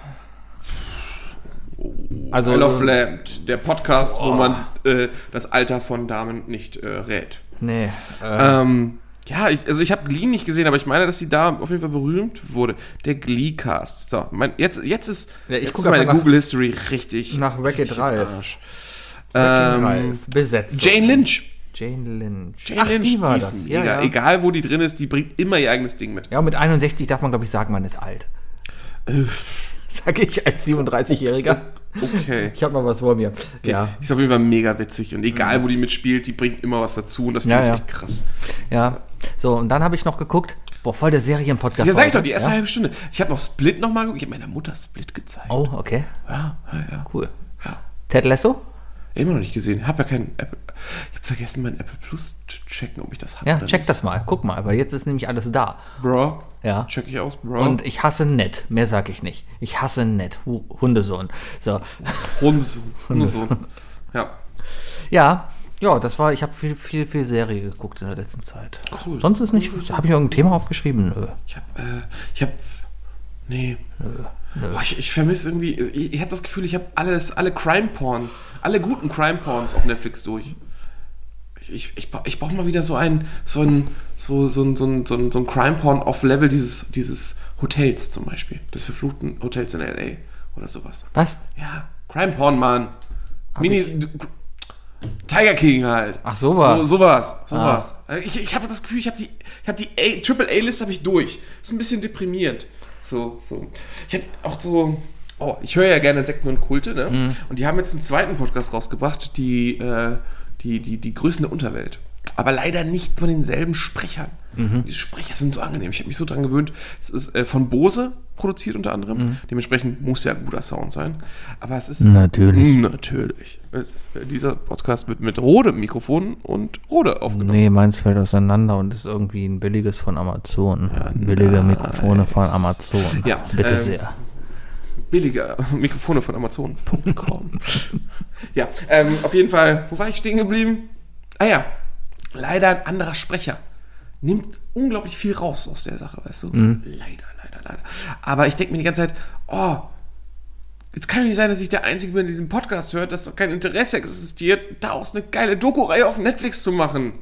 Also, Isle of äh, Lamp, der Podcast, wo man äh, das Alter von Damen nicht äh, rät. nee. Äh, Ähm, ja, ich, also ich habe Glee nicht gesehen, aber ich meine, dass sie da auf jeden Fall berühmt wurde. Der Glee-Cast. So, mein, jetzt, jetzt ist, Ja, jetzt ist meine einfach nach- Google History richtig. nach Wreck-It Ralph. Ähm, Besetzt. Jane Lynch. Jane Lynch. Jane Ach, Lynch, die war das. Ja, ja. Egal, wo die drin ist, die bringt immer ihr eigenes Ding mit. ja, und mit 61 darf man, glaube ich, sagen, man ist alt. Äh. *laughs* Sag ich als 37-Jähriger. *laughs* Okay. Ich habe mal was vor mir. Ja, Die ist auf jeden Fall mega witzig und egal, wo die mitspielt, die bringt immer was dazu und das finde Ja, ich ja. echt krass. ja. So, und dann habe ich noch geguckt, boah, voll der Serienpodcast. Ja, sag ich doch, die erste ja? halbe Stunde. Ich habe noch Split nochmal geguckt. Ich habe meiner Mutter Split gezeigt. Oh, okay, Ja, ja, ja. cool. ja. Ted Lasso? Immer noch nicht gesehen. Hab ja keinen Apple. Ich habe vergessen, mein Apple Plus zu checken, ob ich das habe. Ja, check nicht. das mal. Guck mal, weil jetzt ist nämlich alles da. Bro. Ja. Check ich aus, Bro. Und ich hasse nett. Mehr sag ich nicht. Ich hasse nett. Hu Hundesohn. So. Hundesohn. *laughs* Hundesohn. ja. Ja, ja, das war, ich habe viel, viel, viel Serie geguckt in der letzten Zeit. Cool. Sonst ist nicht, habe ich irgendein Thema aufgeschrieben? Nö. Ich habe, äh, ich habe, nee. Boah, ich ich vermisse irgendwie, ich, ich habe das Gefühl, ich habe alles, alle Crime-Porn, alle guten Crime-Porns auf Netflix durch. Ich, ich, ich, bra- ich brauche mal wieder so ein, so ein, so, so ein, so ein, so ein, so ein Crime-Porn auf Level dieses, dieses Hotels zum Beispiel. Des verfluchten Hotels in L.A. oder sowas. Was? Ja, Crime-Porn, Mann. Mini, Tiger King halt. Ach, sowas. So, sowas, Ah. sowas. Ich, ich habe das Gefühl, ich habe die, ich die A, Triple A-List habe ich durch. Ist ein bisschen deprimierend. So, so. Ich habe auch so, oh, ich höre ja gerne Sekten und Kulte, ne? Mhm. Und die haben jetzt einen zweiten Podcast rausgebracht, die, äh, die, die, die Größen der Unterwelt. Aber leider nicht von denselben Sprechern. Mhm. Die Sprecher sind so angenehm. Ich habe mich so dran gewöhnt. Es ist äh, von Bose produziert unter anderem. Mhm. Dementsprechend muss ja guter Sound sein. Aber es ist Natürlich. Natürlich. Es, äh, dieser Podcast wird mit Rode-Mikrofonen und Rode aufgenommen. Nee, meins fällt auseinander und ist irgendwie ein billiges von Amazon. Billige Mikrofone von Amazon. Ja, Bitte ähm, sehr. Billiger *laughs* Mikrofone von Amazon.com. ja, ähm, auf jeden Fall, wo war ich stehen geblieben? Ah ja, leider ein anderer Sprecher. Nimmt unglaublich viel raus aus der Sache, weißt du? Mhm. Leider, leider, leider. Aber ich denke mir die ganze Zeit, oh, jetzt kann ja nicht sein, dass ich der Einzige bin, der diesen Podcast hört, dass doch kein Interesse existiert, daraus eine geile Doku-Reihe auf Netflix zu machen.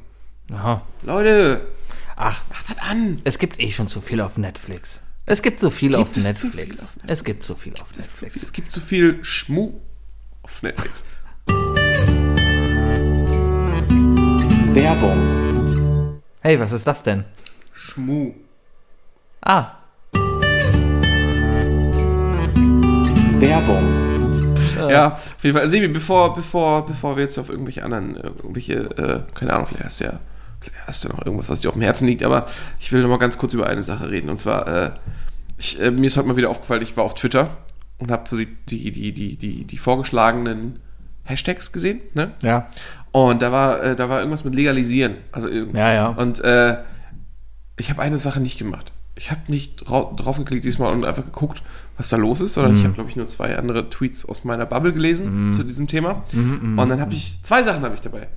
Aha. Leute, Ach, macht das an. es gibt eh schon zu viel auf Netflix. Es gibt so viel Gibt auf es zu Netflix. viel auf Es gibt so viel auf Es, Netflix. viel, es gibt zu viel Schmu auf Netflix. Werbung. Hey, was ist das denn? Schmu. Ah, Werbung. ja, auf jeden Fall. Sebi, bevor, bevor, bevor wir jetzt auf irgendwelche anderen, äh, irgendwelche, äh, keine Ahnung, vielleicht hast du ja, hast du noch irgendwas, was dir auf dem Herzen liegt, aber ich will noch mal ganz kurz über eine Sache reden. Und zwar, äh, ich, äh, mir ist heute mal wieder aufgefallen, ich war auf Twitter und habe so die, die, die, die, die, die vorgeschlagenen Hashtags gesehen, ne? Ja. Und da war, äh, da war irgendwas mit legalisieren. Also irgend- Ja, ja. Und äh, ich habe eine Sache nicht gemacht. Ich habe nicht drau drauf geklickt diesmal und einfach geguckt, was da los ist, Mhm. sondern ich habe, glaube ich, nur zwei andere Tweets aus meiner Bubble gelesen zu diesem Thema. Mhm, und dann habe ich, zwei Sachen habe ich dabei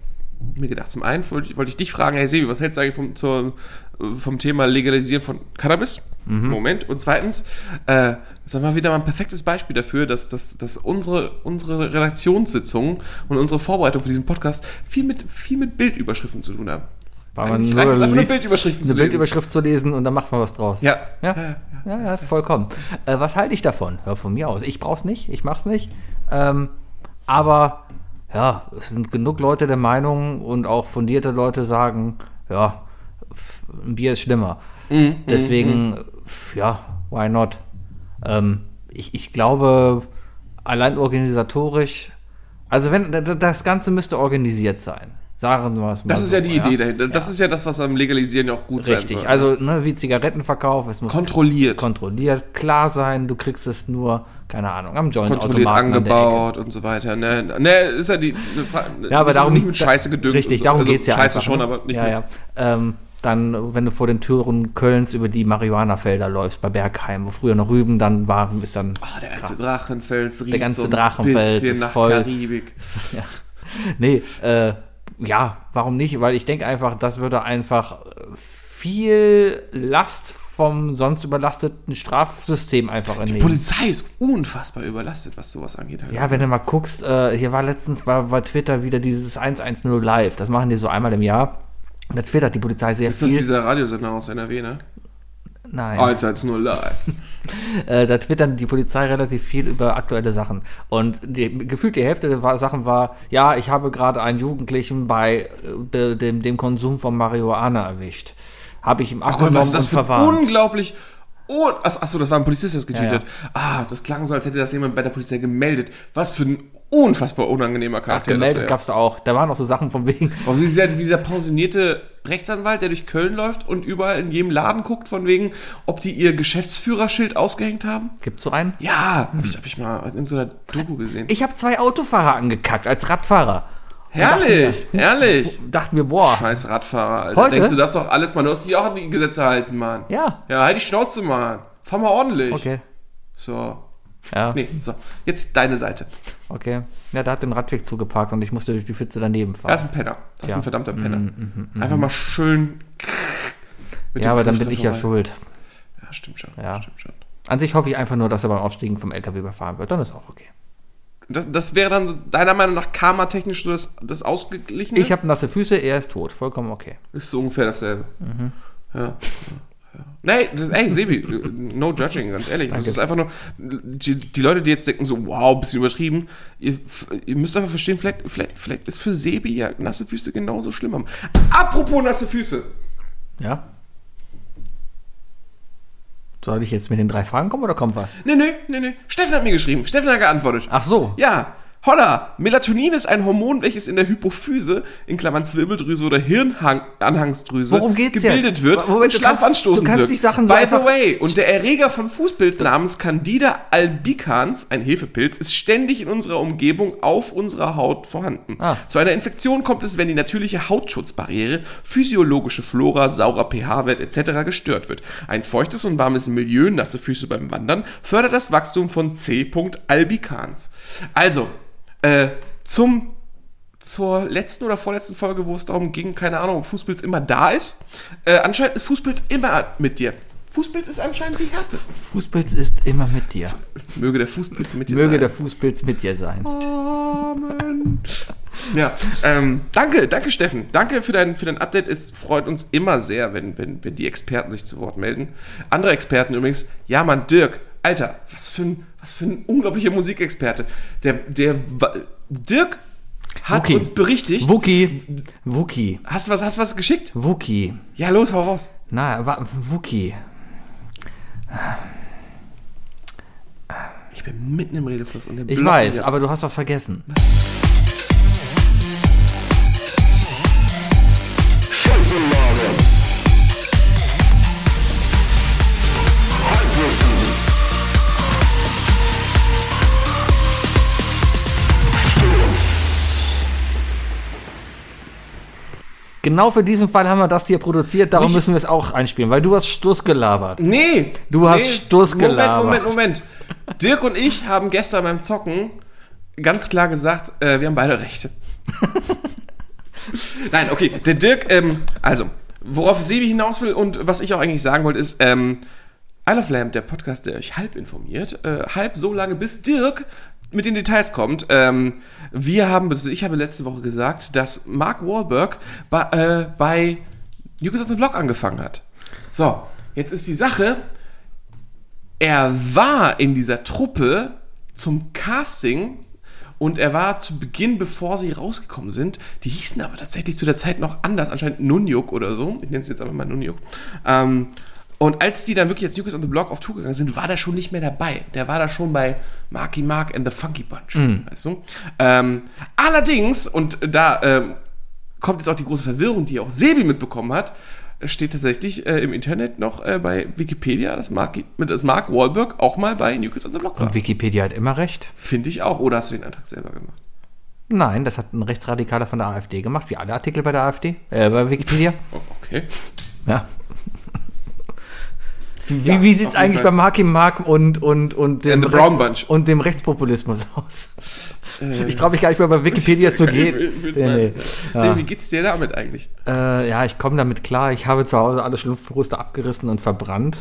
mir gedacht. Zum einen wollte ich, wollte ich dich fragen, hey Sebi, was hältst du eigentlich vom, zur, vom Thema Legalisieren von Cannabis? Mhm. Moment. Und zweitens, äh, das war wieder mal ein perfektes Beispiel dafür, dass, dass, dass unsere, unsere Redaktionssitzungen und unsere Vorbereitung für diesen Podcast viel mit, viel mit Bildüberschriften zu tun haben. Weil man einfach nur liest, Bildüberschriften zu eine. Bildüberschrift zu lesen und dann macht man was draus. Ja. Ja, ja, ja, vollkommen. Äh, was halte ich davon? Hör von mir aus. Ich brauch's nicht, ich mach's nicht. Ähm, aber ja, es sind genug Leute der Meinung und auch fundierte Leute sagen, ja, ein Bier ist schlimmer. Mhm, Deswegen, f- ja, why not? Ähm, ich, ich glaube, allein organisatorisch, also wenn das Ganze müsste organisiert sein. Sagen wir es mal. Das ist so, ja die Idee dahinter. Das ist ja das, was am Legalisieren ja auch gut sein Richtig, soll. also ne, wie Zigarettenverkauf, es muss kontrolliert. kontrolliert, klar sein, du kriegst es nur, keine Ahnung, am kontrolliert der Ecke. angebaut und so weiter. Ne, ne ist ja die. Ne, Ja, aber nicht- darum nicht mit Scheiße gedüngt. Richtig, darum also geht's ja Scheiße einfach. schon, ne? aber nicht ja, mit. ja. Ähm, dann, wenn du vor den Türen Kölns über die Marihuana-Felder läufst, bei Bergheim, wo früher noch Rüben dann waren, ist dann Ah, der ganze Drachenfels riecht ganze so Drachenfels ist nach voll- Karibik. *laughs* Nee, äh, ja, warum nicht? Weil ich denke einfach, das würde einfach viel Last vom sonst überlasteten Strafsystem einfach Die entnehmen. Polizei ist unfassbar überlastet, was sowas angeht. Halt. Ja, wenn du mal guckst, äh, hier war letztens bei, bei Twitter wieder dieses 110 Live. Das machen die so einmal im Jahr. Und da twittert die Polizei sehr ist das viel. dieser Radiosender aus NRW, ne? Nein. 110 live. *laughs* Äh, da twittern die Polizei relativ viel über aktuelle Sachen. Und die, gefühlt die Hälfte der war, Sachen war, ja, ich habe gerade einen Jugendlichen bei äh, de, dem, dem Konsum von Marihuana erwischt. Habe ich ihm Oh Gott, abgenommen was ist das und verwarnt. unglaublich. Oh, ach, achso, das war ein Polizist, der das getweetet Ja, hat. Ah, das klang so, als hätte das jemand bei der Polizei gemeldet. Was für ein unfassbar unangenehmer Ach, Charakter. gemeldet das gab's da auch. Da waren auch so Sachen von wegen, Oh, wie dieser, wie dieser pensionierte Rechtsanwalt, der durch Köln läuft und überall in jedem Laden guckt, von wegen, ob die ihr Geschäftsführerschild ausgehängt haben. gibt's so einen? Ja, hab ich, hab ich mal in so einer Doku gesehen. Ich habe zwei Autofahrer angekackt als Radfahrer. Herrlich, herrlich. Dachten wir, boah, Scheiß Radfahrer, Alter. Heute? Denkst du das doch alles, Mann? Du hast dich auch an die Gesetze halten, Mann. ja, Ja, halt die Schnauze, Mann. Fahr mal ordentlich. okay. So. Ja, Nee, so. Jetzt deine Seite. okay. Ja, da hat den Radweg zugeparkt und ich musste durch die Pfütze daneben fahren. Er ist ein Penner. Das ist ein verdammter Penner. Einfach mal schön. ja, aber dann bin ich ja schuld. Ja, stimmt schon. Ja. Stimmt schon. An sich hoffe ich einfach nur, dass er beim Ausstiegen vom LKW überfahren wird. Dann ist auch okay. Das, das wäre dann so, deiner Meinung nach karmatechnisch so das, das Ausgeglichene? Ich habe nasse Füße, er ist tot. Vollkommen okay. Ist so ungefähr dasselbe. Mhm. Ja. Nee, das, ey, Sebi, no judging, ganz ehrlich. Das Danke. ist einfach nur, die, die Leute, die jetzt denken so, wow, bisschen übertrieben, ihr, ihr müsst einfach verstehen, vielleicht, vielleicht, vielleicht ist für Sebi ja nasse Füße genauso schlimm. Haben. Apropos nasse Füße. Ja. Soll ich jetzt mit den drei Fragen kommen oder kommt was? Nee, nee, nee, nee. Steffen hat mir geschrieben. Steffen hat geantwortet. Ach so. Ja, holla, Melatonin ist ein Hormon, welches in der Hypophyse, in Klammern Zwirbeldrüse oder Hirnanhangsdrüse, gebildet jetzt? wird Moment, und du schlaff kannst- anstoßend du kannst wirkt. so By einfach- the way, und der Erreger von Fußpilz namens Candida albicans, ein Hefepilz, ist ständig in unserer Umgebung auf unserer Haut vorhanden. Ah. Zu einer Infektion kommt es, wenn die natürliche Hautschutzbarriere, physiologische Flora, saurer pH-Wert etc. gestört wird. Ein feuchtes und warmes Milieu, nasse Füße beim Wandern, fördert das Wachstum von C. albicans. Also, äh, zum zur letzten oder vorletzten Folge, wo es darum ging, keine Ahnung, ob Fußpilz immer da ist. Äh, anscheinend ist Fußpilz immer mit dir. Fußpilz ist anscheinend wie Herpes. Fußpilz ist immer mit dir. Möge der Fußpilz mit dir Möge sein. der Fußpilz mit dir sein. Amen. Ja, ähm, danke, danke Steffen. Danke für dein, für dein Update. Es freut uns immer sehr, wenn, wenn, wenn die Experten sich zu Wort melden. Andere Experten übrigens, ja Mann, Dirk, Alter, was für ein, was für ein unglaublicher Musikexperte. Der, der, Dirk hat Wookie. uns berichtigt. Wookie. Wookie. Hast du was, hast du was geschickt? Wookie. Ja, los, hau raus. Na, Wookie. Ich bin mitten im Redefluss und der Ich blockt weiß, aber du hast was vergessen. Genau für diesen Fall haben wir das hier produziert, darum Nicht- müssen wir es auch einspielen, weil du hast Stuss gelabert. Nee. Du hast nee. Stuss Moment, gelabert. Moment, Moment. Dirk und ich haben gestern beim Zocken ganz klar gesagt, äh, wir haben beide recht. *laughs* Nein, okay. Der Dirk, ähm, also, worauf Sebi hinaus will und was ich auch eigentlich sagen wollte, ist, ähm, Isle of Lamb, der Podcast, der euch halb informiert, äh, halb so lange, bis Dirk mit den Details kommt. Ähm, wir haben, also ich habe letzte Woche gesagt, dass Mark Wahlberg bei, äh, bei New the Block angefangen hat. So, jetzt ist die Sache, er war in dieser Truppe zum Casting und er war zu Beginn, bevor sie rausgekommen sind, die hießen aber tatsächlich zu der Zeit noch anders, anscheinend Nunjuk oder so. Ich nenne es jetzt einfach mal Nunjuk. Ähm, und als die dann wirklich als New Kids on the Block auf Tour gegangen sind, war der schon nicht mehr dabei. Der war da schon bei Marky Mark and the Funky Bunch. Weißt du? Ähm, allerdings, und da ähm, kommt jetzt auch die große Verwirrung, die auch Sebi mitbekommen hat, steht tatsächlich äh, im Internet noch äh, bei Wikipedia, dass Mark, dass Mark Wahlberg auch mal bei New Kids on the Block war. Und Wikipedia hat immer recht. Finde ich auch. Oder hast du den Antrag selber gemacht? Nein, das hat ein Rechtsradikaler von der AfD gemacht, wie alle Artikel bei der AfD, äh, bei Wikipedia. *laughs* Okay. Ja. Wie, Ja, wie sieht es eigentlich Fall. bei Marky Mark und, und, und, dem And the Brown Bunch. und dem Rechtspopulismus *laughs* aus? ich traue mich gar nicht mehr bei Wikipedia zu gehen. Nee, nee. Sebi, Wie geht's dir damit eigentlich? Äh, ja, ich komme damit klar. Ich habe zu Hause alle Schlumpfbrüste abgerissen und verbrannt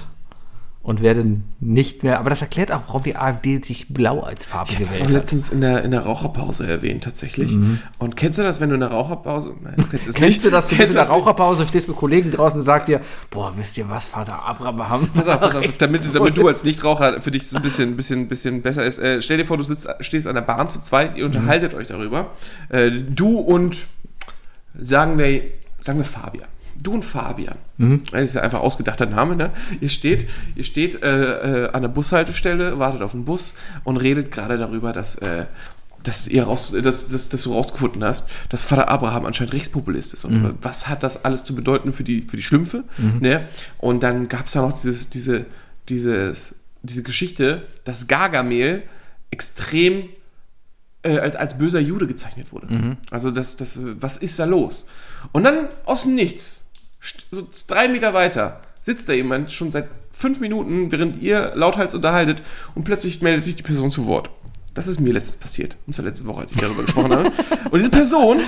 und werde nicht mehr. Aber das erklärt auch, warum die AfD sich blau als Farbe Ich habe das gewählt hat. letztens in der, in der Raucherpause erwähnt, tatsächlich. Und kennst du das, wenn du in der Raucherpause. Nein, du kennst es Mhm. Kennst nicht. du das, du bist Kennst in der nicht? Raucherpause, stehst mit Kollegen draußen und sagt dir, boah, wisst ihr was, Vater Abraham? Pass auf, pass auf, *laughs* damit, damit du als Nichtraucher für dich so ein bisschen, bisschen, bisschen besser ist. Äh, stell dir vor, du sitzt, stehst an der Bahn zu zweit, ihr unterhaltet euch darüber. Äh, du und, sagen wir, sagen wir Fabian. Du und Fabian. Das ist ja einfach ausgedachter Name, ne? Ihr steht, ihr steht äh, äh, an der Bushaltestelle, wartet auf den Bus und redet gerade darüber, dass, äh, dass, ihr raus, dass, dass, dass du rausgefunden hast, dass Vater Abraham anscheinend Rechtspopulist ist. Und was hat das alles zu bedeuten für die, für die Schlümpfe? Ne? Und dann gab es ja noch dieses, diese, dieses, diese Geschichte, dass Gargamel extrem äh, als, als böser Jude gezeichnet wurde. Also das, das, was ist da los? Und dann aus dem Nichts, so drei Meter weiter, sitzt da jemand schon seit fünf Minuten, während ihr lauthals unterhaltet und plötzlich meldet sich die Person zu Wort. Das ist mir letztens passiert. Und zwar letzte Woche, als ich darüber gesprochen habe. *laughs* Und diese Person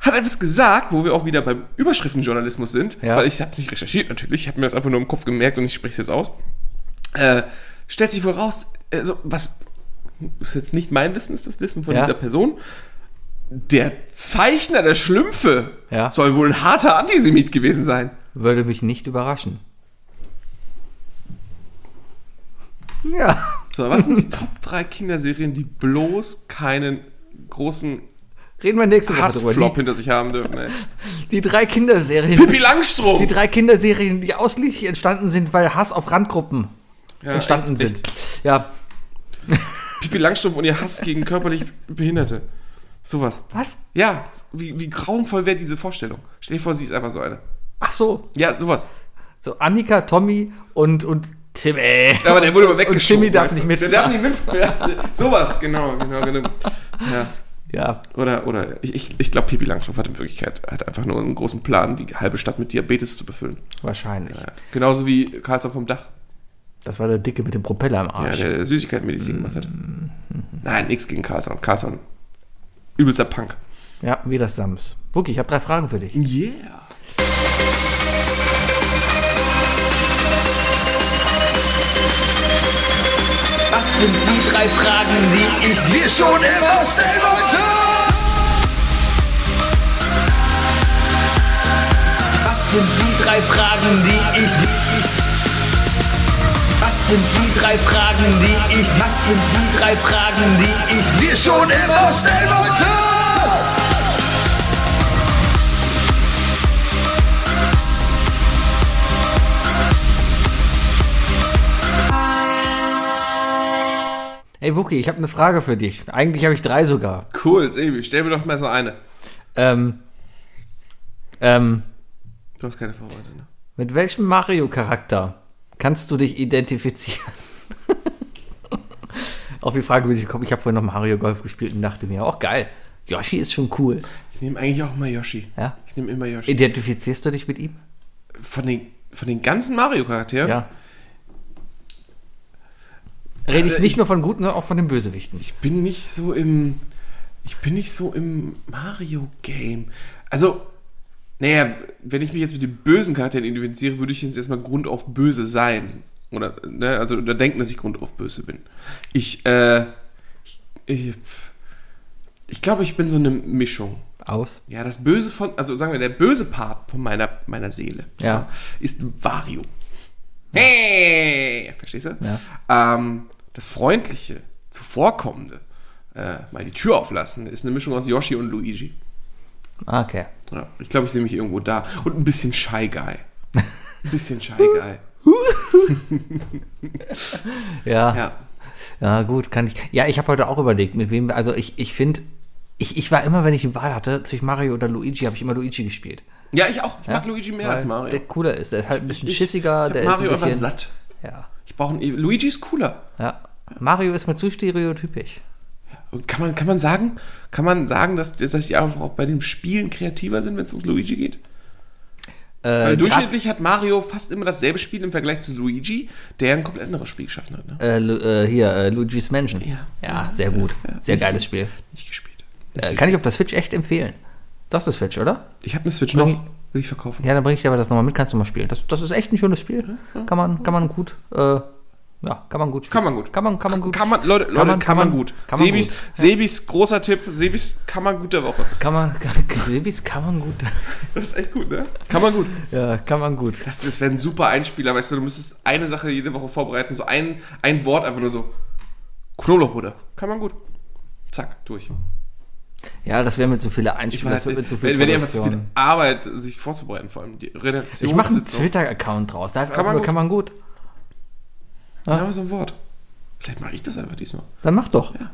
hat etwas gesagt, wo wir auch wieder beim Überschriftenjournalismus sind, Ja. weil ich habe es nicht recherchiert natürlich, ich habe mir das einfach nur im Kopf gemerkt und ich spreche es jetzt aus. Äh, stellt sich wohl raus, also was ist jetzt nicht mein Wissen, ist das Wissen von Ja. dieser Person. Der Zeichner der Schlümpfe Ja. soll wohl ein harter Antisemit gewesen sein. Würde mich nicht überraschen. Ja. So, was sind die Top 3 Kinderserien, die bloß keinen großen Reden wir nächste Woche Hassflop drüber. hinter sich haben dürfen? Ey. *laughs* Die, drei Kinderserien. Pippi Langstrumpf! Die drei Kinderserien, die ausschließlich entstanden sind, weil Hass auf Randgruppen Ja, entstanden echt, sind. echt. Ja. Pippi Langstrumpf und ihr Hass gegen körperlich Behinderte. Sowas. Was? Ja, wie, wie grauenvoll wäre diese Vorstellung? Stell dir vor, sie ist einfach so eine. Ach so. Ja, sowas. So Annika, Tommy und, und Timmy. Aber der wurde mal Und weggeschoben. Timmy darf weißt du? nicht Der mitfahren. darf nicht mitfahren. Ja, sowas, genau, genau, genau. Ja. Ja. Oder, oder ich, ich, ich glaube, Pipi Langstrumpf hat in Wirklichkeit hat einfach nur einen großen Plan, die halbe Stadt mit Diabetes zu befüllen. Wahrscheinlich. Ja. Genauso wie Karlsson vom Dach, Das war der Dicke mit dem Propeller im ja, Arsch. der, der Süßigkeitenmedizin gemacht hat. Nein, nichts gegen Karlsson. Karlsson, übelster Punk. Ja, wie das Sams. Wookie, ich habe drei Fragen für dich. Yeah. Was sind die drei Fragen, die ich dir schon immer stellen wollte? Was sind die drei Fragen, die ich Was sind die drei Fragen, die ich Was sind die drei Fragen, die ich dir schon immer stellen wollte? Hey Wookie, ich habe eine Frage für dich. Eigentlich habe ich drei sogar. Cool, Sebi, stell mir doch mal so eine. Ähm, ähm, Du hast keine Vorbereitung, ne? mit welchem Mario-Charakter kannst du dich identifizieren? *laughs* Auf die Frage bin ich gekommen. Ich habe vorhin noch Mario Golf gespielt und dachte mir, auch geil. Yoshi ist schon cool. Ich nehme eigentlich auch mal Yoshi. Ja? Ich nehme immer Yoshi. Identifizierst du dich mit ihm? Von den, von den ganzen Mario-Charakteren? Ja. Rede ich Also nicht ich- nur von guten, sondern auch von den Bösewichten. Ich bin nicht so im. Ich bin nicht so im Mario-Game. Also, naja, wenn ich mich jetzt mit den bösen Charakteren identifiziere, würde ich jetzt erstmal Grund auf böse sein. Oder, ne, also, oder denken, dass ich Grund auf böse bin. Ich, äh. Ich, ich, ich glaube, ich bin so eine Mischung. Aus? Ja, das Böse von, also sagen wir, der böse Part von meiner, meiner Seele Ja. ist Vario. Hey! Verstehst du? Ja. Ähm, das Freundliche, Zuvorkommende, äh, mal die Tür auflassen, ist eine Mischung aus Yoshi und Luigi. Ah, Okay. Ja, ich glaube, ich sehe mich irgendwo da. Und ein bisschen Shy Guy. Ein bisschen Shy Guy. *laughs* Ja. Ja, Ja. gut, kann ich. Ja, ich habe heute auch überlegt, mit wem. Also ich, ich finde, ich, ich war immer, wenn ich die Wahl hatte, zwischen Mario oder Luigi, habe ich immer Luigi gespielt. Ja, ich auch. Ich Ja? mag Luigi mehr als Weil Mario. Der cooler ist. Der ist halt ein bisschen Ich- schissiger. ich der Mario ist ein bisschen, satt. Ja. Ich brauche einen. Luigi ist cooler. ja. Mario ist mir zu stereotypisch. Kann man, kann man sagen, kann man sagen, dass, dass die auch bei den Spielen kreativer sind, wenn es um Luigi geht? Äh, durchschnittlich hat Mario fast immer dasselbe Spiel im Vergleich zu Luigi, der ein komplett anderes Spiel geschaffen hat. Ne? Äh, Lu- äh, hier, äh, Luigi's Mansion. Ja. Ja, sehr gut. Sehr geiles Spiel. Nicht gespielt. Äh, kann ich auf der Switch echt empfehlen. Das ist eine Switch, oder? Ich habe eine Switch Bring noch, will ich verkaufen. Ja, dann bringe ich dir aber das nochmal mit, kannst du mal spielen. Das, das ist echt ein schönes Spiel. Kann man, kann man gut, äh, ja, kann man gut spielen. Kann man gut. Kann man, kann man gut. Kann man, Leute, Leute, kann, man, gut. Kann man Sebis, gut. Sebis großer Tipp, Sebis kann man gut der Woche. Kann man, Sebis kann man gut. *laughs* Das ist echt gut, ne? Kann man gut. Ja, kann man gut. Das, das wäre ein super Einspieler, weißt du, du müsstest eine Sache jede Woche vorbereiten, so ein, ein Wort einfach nur so. Knoblauchbutter. Kann man gut. Zack, durch. Ja, das wäre mit so viele Einspieler, wird mit so viel wenn, wenn einfach zu viel. Arbeit, sich vorzubereiten, vor allem die Redaktion. Ich mache einen Twitter-Account draus. Da Kann man gut. kann man gut. Ja, aber so ein Wort. Vielleicht mache ich das einfach diesmal. Dann mach doch. Ja.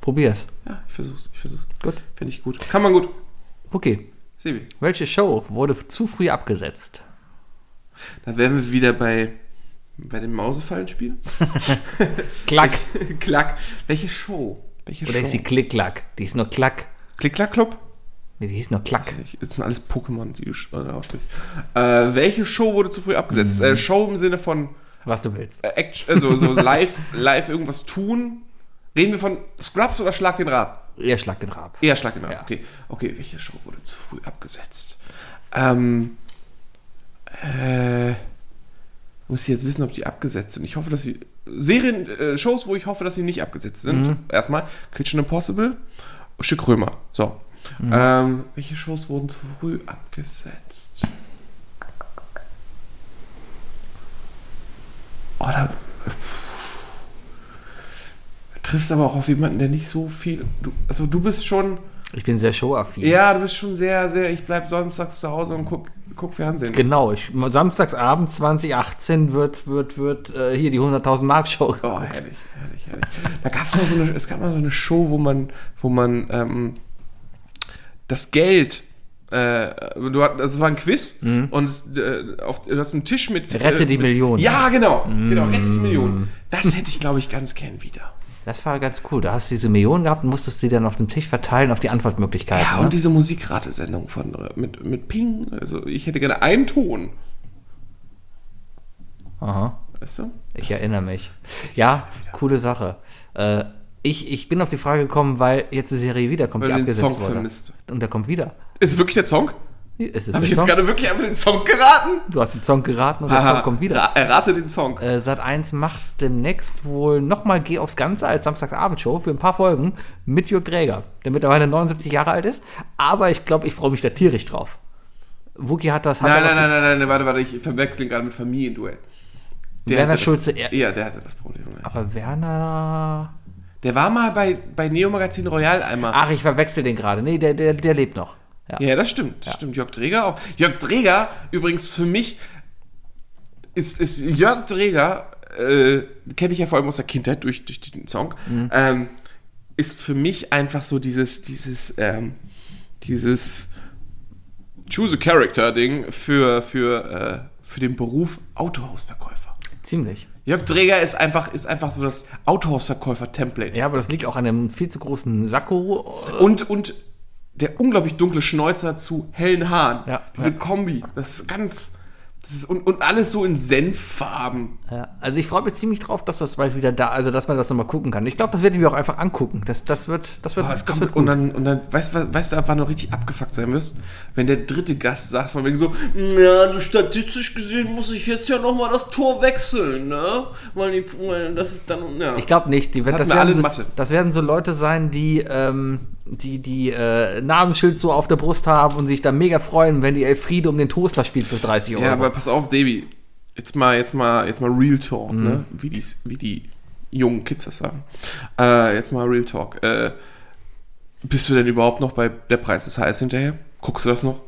Probier's. Ja, ich versuch's, ich versuch's. Gut. Finde ich gut. Kann man gut. Okay. Sebi. Welche Show wurde zu früh abgesetzt? Da wären wir wieder bei, bei dem Mausefallenspiel. *laughs* Klack. *laughs* Klack. Welche Show? Welche Oder Show? ist die Klick-Klack? Die ist nur Klack. Klick-Klack-Club? Nee, die hieß nur Klack. Das sind alles Pokémon, die du äh, aussprichst. Äh, welche Show wurde zu früh abgesetzt? Mhm. Äh, Show im Sinne von Was du willst. äh, Action, also so live, live irgendwas tun. Reden wir von Scrubs oder Schlag den Rab? Eher Schlag den Rab. Eher Schlag den Rab. Ja. Okay. okay, welche Show wurde zu früh abgesetzt? Ähm, äh, muss ich jetzt wissen, ob die abgesetzt sind. Ich hoffe, dass sie. Serien, äh, Shows, wo ich hoffe, dass sie nicht abgesetzt sind. Mhm. Erstmal Kitchen Impossible, Schick Römer. So. Mhm. Ähm, welche Shows wurden zu früh abgesetzt? Oh, da. Triffst aber auch auf jemanden, der nicht so viel. Du, also du bist schon. Ich bin sehr showaffin. Ja, du bist schon sehr, sehr. Ich bleib samstags zu Hause und guck, guck Fernsehen. Genau, ich, samstagsabend 2018 wird, wird, wird äh, hier die 100.000 Mark Show. Oh, herrlich, herrlich, herrlich. Da gab's mal so eine, es gab mal so eine Show, wo man, wo man ähm, das Geld, äh, du hat, das war ein Quiz und es, äh, auf, du hast einen Tisch mit. Mhm. Rette äh, die mit, Million. Ja, genau, genau, rette die Million. Das hätte ich, glaube ich, ganz gern wieder. Das war ganz cool. Da hast du diese Millionen gehabt und musstest sie dann auf dem Tisch verteilen auf die Antwortmöglichkeiten. Ja, ne? und diese Musikratesendung von äh, mit, mit Ping. Also ich hätte gerne einen Ton. Aha. Weißt du? Ich erinnere mich. Ja, coole Sache. Äh, ich, ich bin auf die Frage gekommen, weil jetzt die Serie wiederkommt, Weil die abgesetzt Song wurde. vermisst. Und der kommt wieder. Ist es wirklich der Song? Es ist Habe ich jetzt Song. gerade wirklich einfach den Song geraten? Du hast den Song geraten und der Song kommt wieder. Ra- Errate den Song. Äh, Sat 1 macht demnächst wohl nochmal Geh aufs Ganze als Samstagsabendshow für ein paar Folgen mit Jörg Dräger, der mittlerweile 79 Jahre alt ist. Aber ich glaube, ich freue mich da tierisch drauf. Wookie hat das. Hat Nein, nein, was nein, nein, nein, warte, warte, ich verwechsel ihn gerade mit Familienduell. Der Werner Schulze, Das, er- ja, der hatte das Problem. Aber Werner. Der war mal bei, bei Neo Magazin Royal einmal. Ach, ich verwechsel den gerade. Nee, der, der, der lebt noch. Ja. Ja, das stimmt. Das stimmt. Jörg Dreger auch. Jörg Dreger, übrigens für mich, ist, ist Jörg Dreger äh, kenne ich ja vor allem aus der Kindheit durch, durch den Song, Mhm. ähm, ist für mich einfach so dieses, dieses, ähm, dieses Choose a Character Ding für, für, äh, für den Beruf Autohausverkäufer. Ziemlich. Jörg Dreger ist einfach, ist einfach so das Autohausverkäufer-Template. Ja, aber das liegt auch an einem viel zu großen Sakko. Und, und der unglaublich dunkle Schnäuzer zu hellen Haaren. Ja, Diese ja. Kombi. Das ist ganz. Das ist, und, und alles so in Senffarben. Ja, also ich freue mich ziemlich drauf, dass das bald wieder da, also dass man das nochmal gucken kann. Ich glaube, das werde ich mir auch einfach angucken. Das, das wird, das wird, Oh, das kommt, wird und dann, und dann weißt du, weißt du, ab wann du richtig abgefuckt sein wirst? Wenn der dritte Gast sagt, von wegen so, ja, du, statistisch gesehen muss ich jetzt ja nochmal das Tor wechseln, ne? Weil, die, weil das ist dann, ja. Ich glaube nicht. Die, das, werden so, Mathe. das werden so Leute sein, die, ähm, die, die äh, Namensschild so auf der Brust haben und sich da mega freuen, wenn die Elfriede um den Toaster spielt für 30 Euro. Ja, aber pass auf, Sebi. Jetzt mal, jetzt mal, jetzt mal Real Talk, Mhm. ne? Wie die, wie die jungen Kids das sagen. Äh, jetzt mal Real Talk. Äh, bist du denn überhaupt noch bei Der Preis ist heiß hinterher? Guckst du das noch?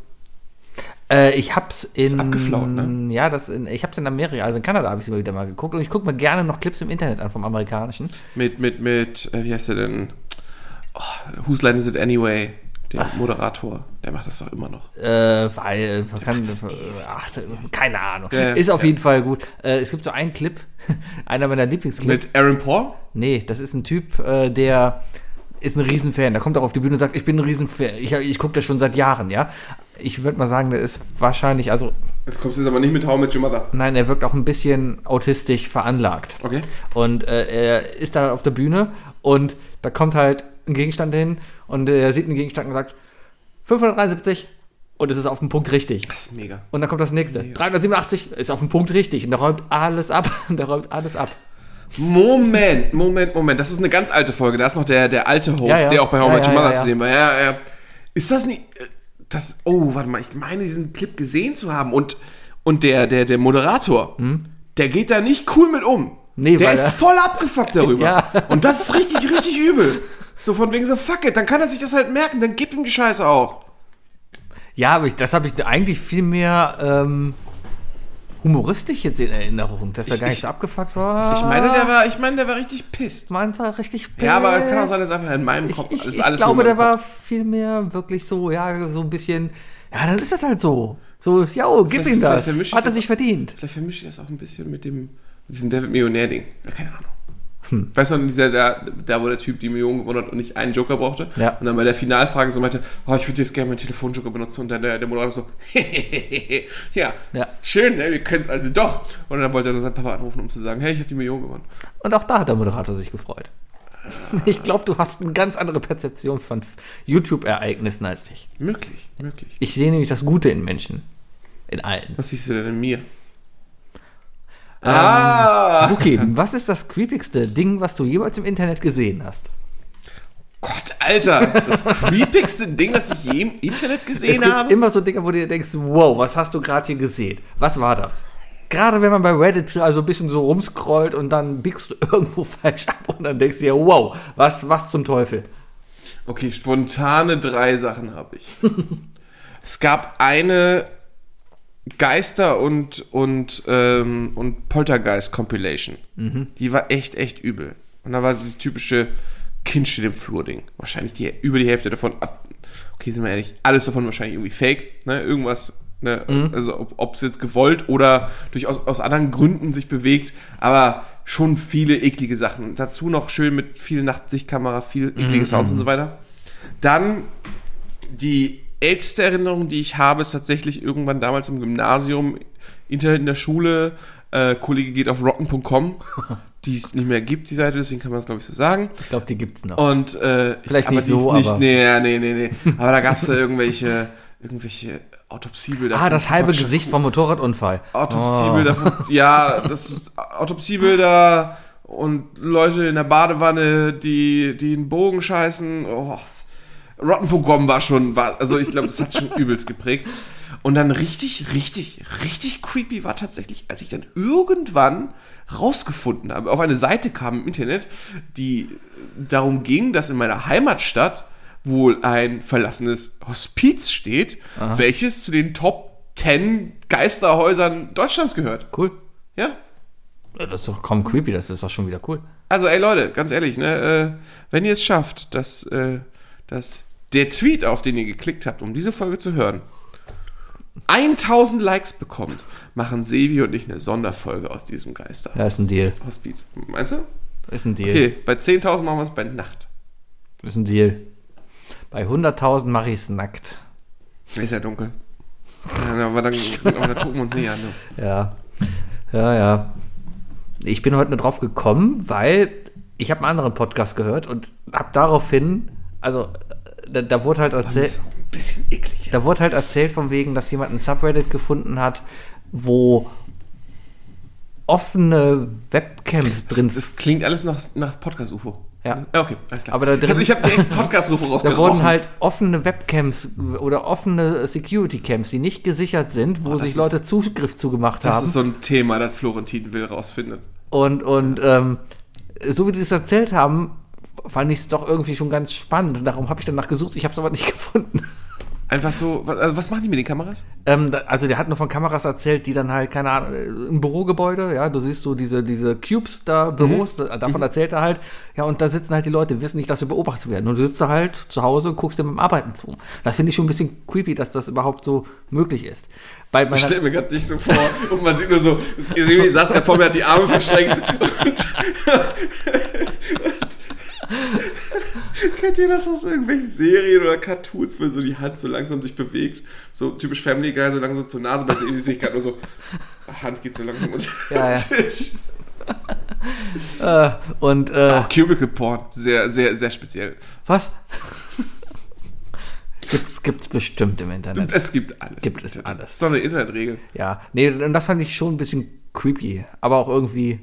Äh, ich hab's in. abgeflaut, ne? Ja, das in, ich hab's in Amerika, also in Kanada habe ich es wieder mal geguckt und ich gucke mir gerne noch Clips im Internet an vom amerikanischen. Mit, mit, mit, äh, wie heißt der denn? Oh, Whose Line Is It Anyway? Der Moderator. Der macht das doch immer noch. Äh, weil, man kann, ach, keine Ahnung. Ja, ist auf ja. jeden Fall gut. Äh, es gibt so einen Clip, *laughs* einer meiner Lieblingsclips. Mit Aaron Paul? Nee, das ist ein Typ, äh, der ist ein Riesenfan. Der kommt auch auf die Bühne und sagt, ich bin ein Riesenfan. Ich, ich gucke das schon seit Jahren, ja. Ich würde mal sagen, der ist wahrscheinlich, also Jetzt kommst du jetzt aber nicht mit How Met Your Mother. nein, er wirkt auch ein bisschen autistisch veranlagt. Okay. Und äh, er ist da auf der Bühne und da kommt halt ein Gegenstand hin und er sieht einen Gegenstand und sagt 573 und es ist auf den Punkt richtig. Das ist mega. Und dann kommt das nächste. 387 ist auf den Punkt richtig und der räumt alles ab. *laughs* der räumt alles ab. Moment, Moment, Moment. Das ist eine ganz alte Folge. Da ist noch der, der alte Host, Ja, ja. der auch bei How Ja, Your ja, Mother zu sehen war. Ja, ja. Ist das nicht. äh, Das. Oh, warte mal. Ich meine, diesen Clip gesehen zu haben. Und, und der, der, der Moderator, der geht da nicht cool mit um. Hm? Nee, der ist voll abgefuckt darüber. *laughs* Und das ist richtig, richtig übel. So von wegen so, fuck it, dann kann er sich das halt merken, dann gib ihm die Scheiße auch. Ja, aber ich, das habe ich eigentlich viel mehr ähm, humoristisch jetzt in Erinnerung, dass er Ich- gar nicht ich- so abgefuckt war. Ich meine, der war, ich meine, der war richtig pisst. Meint war richtig Ja, aber kann auch sein, dass einfach in meinem Ich, Kopf ich, das ist ich alles nur glaube, der war viel mehr wirklich so, ja, so ein bisschen, ja, dann ist das halt so. So, ja, gib ihm das. ich Hat er sich verdient. Vielleicht vermische ich das auch ein bisschen mit dem mit diesem David Millionär-Ding. Ja, keine Ahnung. Hm. Weißt du, dieser, da, da, wo der Typ die Million gewonnen hat und nicht einen Joker brauchte? Ja. Und dann bei der Finalfrage so meinte, oh, ich würde jetzt gerne meinen Telefonjoker benutzen. Und dann der, der Moderator so, *laughs* ja, Ja. schön, ne, wir können es also doch. Und dann wollte er dann seinen Papa anrufen, um zu sagen, hey, ich habe die Million gewonnen. Und auch da hat der Moderator sich gefreut. *laughs* Ich glaube, du hast eine ganz andere Perzeption von YouTube-Ereignissen als ich. Möglich, möglich. Ich sehe nämlich das Gute in Menschen. In allen. Was siehst du denn in mir? Ähm, ah! Okay, was ist das creepigste Ding, was du jemals im Internet gesehen hast? Gott, Alter, das creepigste Ding, das ich je im Internet Es gesehen gibt habe. immer so Dinge, wo du dir denkst, wow, was hast du gerade hier gesehen? Was war das? Gerade wenn man bei Reddit also ein bisschen so rumscrollt und dann biegst du *laughs* irgendwo falsch ab und dann denkst du dir, wow, was, was zum Teufel? Okay, spontane drei Sachen habe ich. *laughs* es gab eine Geister- und, und, ähm, und Poltergeist-Compilation. Die war echt, echt übel. Und da war dieses typische Kind steht im Flur-Ding. Wahrscheinlich die, über die Hälfte davon. ab- Okay, sind wir ehrlich, alles davon wahrscheinlich irgendwie fake. Ne? Irgendwas, ne? also ob es jetzt gewollt oder durchaus aus anderen Gründen sich bewegt. Aber schon viele eklige Sachen. Dazu noch schön mit viel Nachtsichtkamera, viel eklige Sounds und so weiter. Dann die älteste Erinnerung, die ich habe, ist tatsächlich irgendwann damals im Gymnasium, Internet in der Schule, äh, Kollege geht auf rotten.com, *laughs* die es nicht mehr gibt, die Seite, deswegen kann man das, glaube ich, so sagen. Ich glaube, die gibt's noch. Und äh, Vielleicht aber nicht so, nicht, aber- nee, nee, nee, nee. Aber da gab es da irgendwelche, irgendwelche Autopsiebilder. ah, das halbe Tupac Gesicht vom Motorradunfall. Autopsiebilder, von, ja, das ist Autopsiebilder und Leute in der Badewanne, die, die einen Bogen scheißen. Oh, Rotten.com war schon, war, also ich glaube, das hat schon übelst geprägt. Und dann richtig, richtig, richtig creepy war tatsächlich, als ich dann irgendwann rausgefunden habe, auf eine Seite kam im Internet, die darum ging, dass in meiner Heimatstadt wohl ein verlassenes Hospiz steht, welches zu den Top 10 Geisterhäusern Deutschlands gehört. Cool. Ja. Ja, Das ist doch kaum creepy, das ist doch schon wieder cool. Also, ey Leute, ganz ehrlich, ne, äh, wenn ihr es schafft, dass, äh, dass der Tweet, auf den ihr geklickt habt, um diese Folge zu hören, 1000 Likes bekommt, machen Sebi und ich eine Sonderfolge aus diesem Geister. Ja, ist ein Deal. Hospiz. Meinst du? Ist ein Deal. Okay, bei 10.000 machen wir es bei Nacht. Ist ein Deal. Bei 100.000 mache ich es nackt. Ist ja dunkel. Ja, aber, dann, aber dann gucken wir uns nicht an. Ne? Ja. Ja, ja. Ich bin heute nur drauf gekommen, weil ich habe einen anderen Podcast gehört und habe daraufhin, also da, da wurde halt Das erzählt, da wurde halt erzählt von wegen, dass jemand ein Subreddit gefunden hat, wo offene Webcams drin das, das klingt alles nach, nach Podcast-UFO. Ja. Okay, alles klar. Aber da drin- ich habe hab direkt Podcast-UFo *laughs* Da rausgerochen. wurden halt offene Webcams oder offene Security-Cams, die nicht gesichert sind, wo das sich ist- Leute Zugriff zugemacht das haben. ist so ein Thema, das Florentin will rausfindet. Und, und ähm, so wie die das erzählt haben, fand ich es doch irgendwie schon ganz spannend. Und darum habe ich danach gesucht. Ich habe es aber nicht *laughs* gefunden. Einfach so, was, also was machen die mit den Kameras? Ähm, also der hat nur von Kameras erzählt, die dann halt, keine Ahnung, äh, im Bürogebäude, ja, du siehst so diese, diese Cubes da, Büros, da- davon erzählt er halt, ja, und da sitzen halt die Leute, die wissen nicht, dass sie beobachtet werden. Und du sitzt da halt zu Hause und guckst dir beim Arbeiten zu. Das finde ich schon ein bisschen creepy, dass das überhaupt so möglich ist. Bei Ich stelle mir gerade dich so vor und man sieht nur so, Sebi sagt vor mir, hat die Arme verschränkt. Und, *laughs* *laughs* Kennt ihr das aus irgendwelchen Serien oder Cartoons, wenn so die Hand so langsam sich bewegt? So typisch Family Guy, so langsam zur Nase, bei Sebi sehe ich gerade nur so, Hand geht so langsam unter Ja, den Tisch. *laughs* äh, und, äh, Auch Cubicle Porn, sehr, sehr, sehr speziell. was? *laughs* gibt's, gibt's bestimmt im Internet. Es gibt alles. Gibt es Das alles. ist doch eine Internetregel. Ja, nee, und das fand ich schon ein bisschen creepy, aber auch irgendwie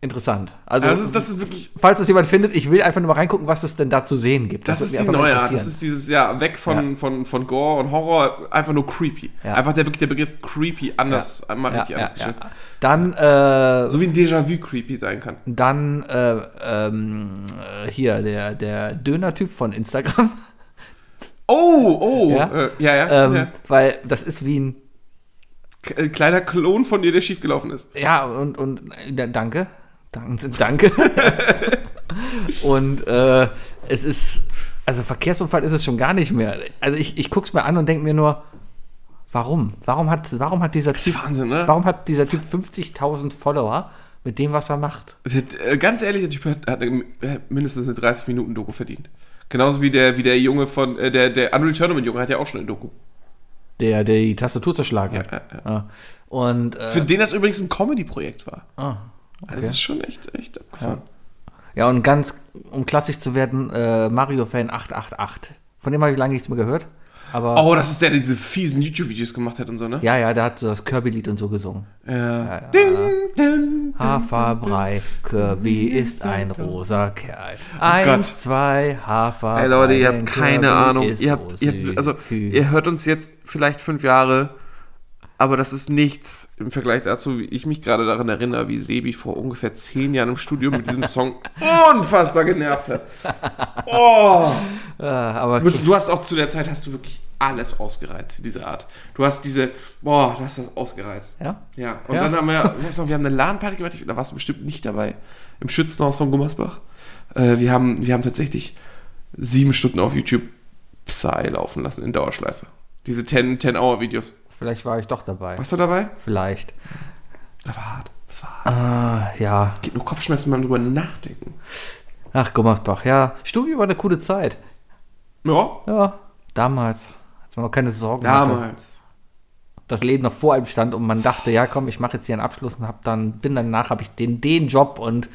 interessant. Also, Das ist, das ist wirklich, falls das jemand findet, ich will einfach nur mal reingucken, was es denn da zu sehen gibt. das würde ist die mal neue Art. Das ist dieses, ja, weg von, Ja. von, von Gore und Horror, einfach nur creepy. Ja. Einfach der, der Begriff creepy anders, mal ja, richtig ja, anders gestellt. Dann, äh, So wie ein Déjà-vu creepy sein kann. dann äh, ähm, äh, hier, der, der Döner-Typ von Instagram. Oh, oh, Ja? *laughs* ja, äh, ja, ja, ähm, ja. Weil das ist wie ein, äh, kleiner Klon von dir, der schiefgelaufen ist. ja, und, und äh, danke. Danke. danke. *laughs* und äh, es ist, also Verkehrsunfall ist es schon gar nicht mehr. Also ich, ich guck's mir an und denke mir nur, warum? Warum hat, warum hat dieser Typ, Wahnsinn, ne? warum hat dieser Typ 50.000 Follower mit dem, was er macht? Hat, äh, ganz ehrlich, der Typ hat, hat äh, mindestens eine 30-Minuten-Doku verdient. Genauso wie der, wie der Junge von, äh, der, der Unreal Tournament-Junge hat ja auch schon eine Doku. Der, der die Tastatur zerschlagen Ja, hat. ja, ja. Ja. Und äh, Für den das übrigens ein Comedy-Projekt war. ah, Also das ist schon echt, echt abgefahren. ja, und ganz, um klassisch zu werden, äh, Mario-Fan 888. Von dem habe ich lange nichts mehr gehört. Aber Oh, das ist der, der diese fiesen YouTube-Videos gemacht hat und so, ne? ja, ja, der hat so das Kirby-Lied und so gesungen. Ja. Ding, ding. Haferbrei, Kirby ist ein rosa Kerl. Gott. Eins, zwei, Haferbrei. Ey Leute, ihr habt keine Kirby Ahnung. Ihr habt, so ihr habt, also, ihr hört uns jetzt vielleicht fünf Jahre, aber das ist nichts im Vergleich dazu, wie ich mich gerade daran erinnere, wie Sebi vor ungefähr zehn Jahren im Studio mit diesem Song *laughs* unfassbar genervt hat. Oh. Ah, aber Du, du hast auch zu der Zeit hast du wirklich alles ausgereizt, diese Art. Du hast diese, boah, du hast das ausgereizt. ja? Ja, und Ja. dann haben wir, ich weiß noch, wir haben eine LAN-Party gemacht, da warst du bestimmt nicht dabei, im Schützenhaus von Gummersbach. Äh, wir, haben, wir haben tatsächlich sieben Stunden auf YouTube Psy laufen lassen in Dauerschleife. Diese 10-Hour-Videos. Vielleicht war ich doch dabei. Warst du dabei? Vielleicht. Das war hart. Das war hart. Ah, ja. Geht nur Kopfschmerzen, wenn man drüber nachdenken. Ach, Gummersbach, ja. Studio war eine coole Zeit. Ja, Ja, damals. Als man noch keine Sorgen hatte. damals. Das Leben noch vor einem stand und man dachte, ja komm, ich mache jetzt hier einen Abschluss und hab dann, bin danach, habe ich den, den Job und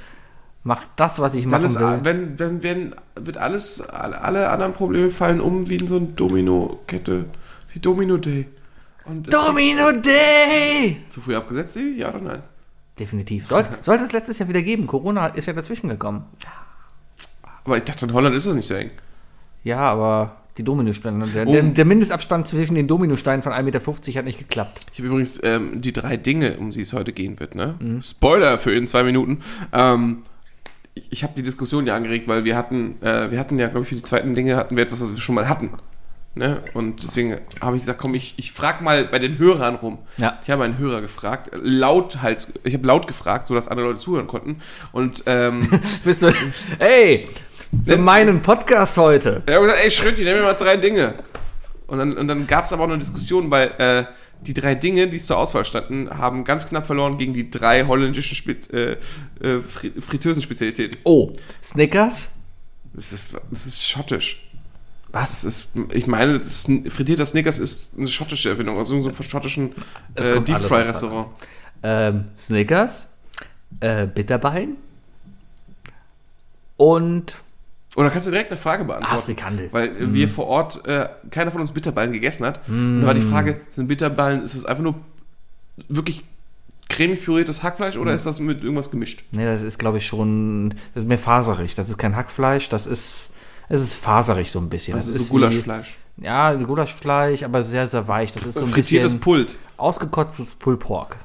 mach das, was ich machen Alles, will. wenn, wenn, wenn, wird alles, alle, alle anderen Probleme fallen um wie in so eine Domino-Kette. Wie Domino Day. Und Domino Day! Zu früh abgesetzt? Ja oder nein? Definitiv. Sollte, sollte es letztes Jahr wieder geben. Corona ist ja dazwischen gekommen. Aber ich dachte, in Holland ist das nicht so eng. Ja, aber die Dominosteine. Der, der, der Mindestabstand zwischen den Dominosteinen von 1,50 Meter hat nicht geklappt. Ich habe übrigens ähm, die drei Dinge, um die es heute gehen wird, ne? Spoiler für in zwei Minuten. Ähm, ich ich habe die Diskussion ja angeregt, weil wir hatten, äh, wir hatten ja, glaube ich, für die zweiten Dinge hatten wir etwas, was wir schon mal hatten. Ne? Und deswegen habe ich gesagt, komm, ich, ich frage mal bei den Hörern rum. Ja. Ich habe einen Hörer gefragt, laut halt, ich habe laut gefragt, sodass andere Leute zuhören konnten. Und ähm, *laughs* Bist du, ey, für meinen Podcast heute. hat gesagt, ey Schrötti, nenn mir mal drei Dinge. Und dann, und dann gab es aber auch eine Diskussion, weil äh, die drei Dinge, die zur Auswahl standen, haben ganz knapp verloren gegen die drei holländischen Spez äh, äh, Fri Fritteusen-Spezialitäten. Oh, Snickers? Das ist, das ist schottisch. Was? Ist, ich meine, das frittierter Snickers ist eine schottische Erfindung, aus irgendeinem schottischen äh, Deep Fry Restaurant. Ähm, Snickers, äh, Bitterballen und Oder kannst du direkt eine Frage beantworten? Afrikandel. Weil äh, wir vor Ort, äh, keiner von uns Bitterballen gegessen hat. Und da war die Frage, sind Bitterballen, ist es einfach nur wirklich cremig püriertes Hackfleisch oder ist das mit irgendwas gemischt? Nee, das ist, glaube ich, schon. Das ist mehr faserig. Das ist kein Hackfleisch, das ist. Es ist faserig so ein bisschen. Also das so Gulaschfleisch. Wie, ja, Gulaschfleisch, aber sehr, sehr weich. Das ist so ein Frittiertes Pult. ausgekotztes Pulled Pork.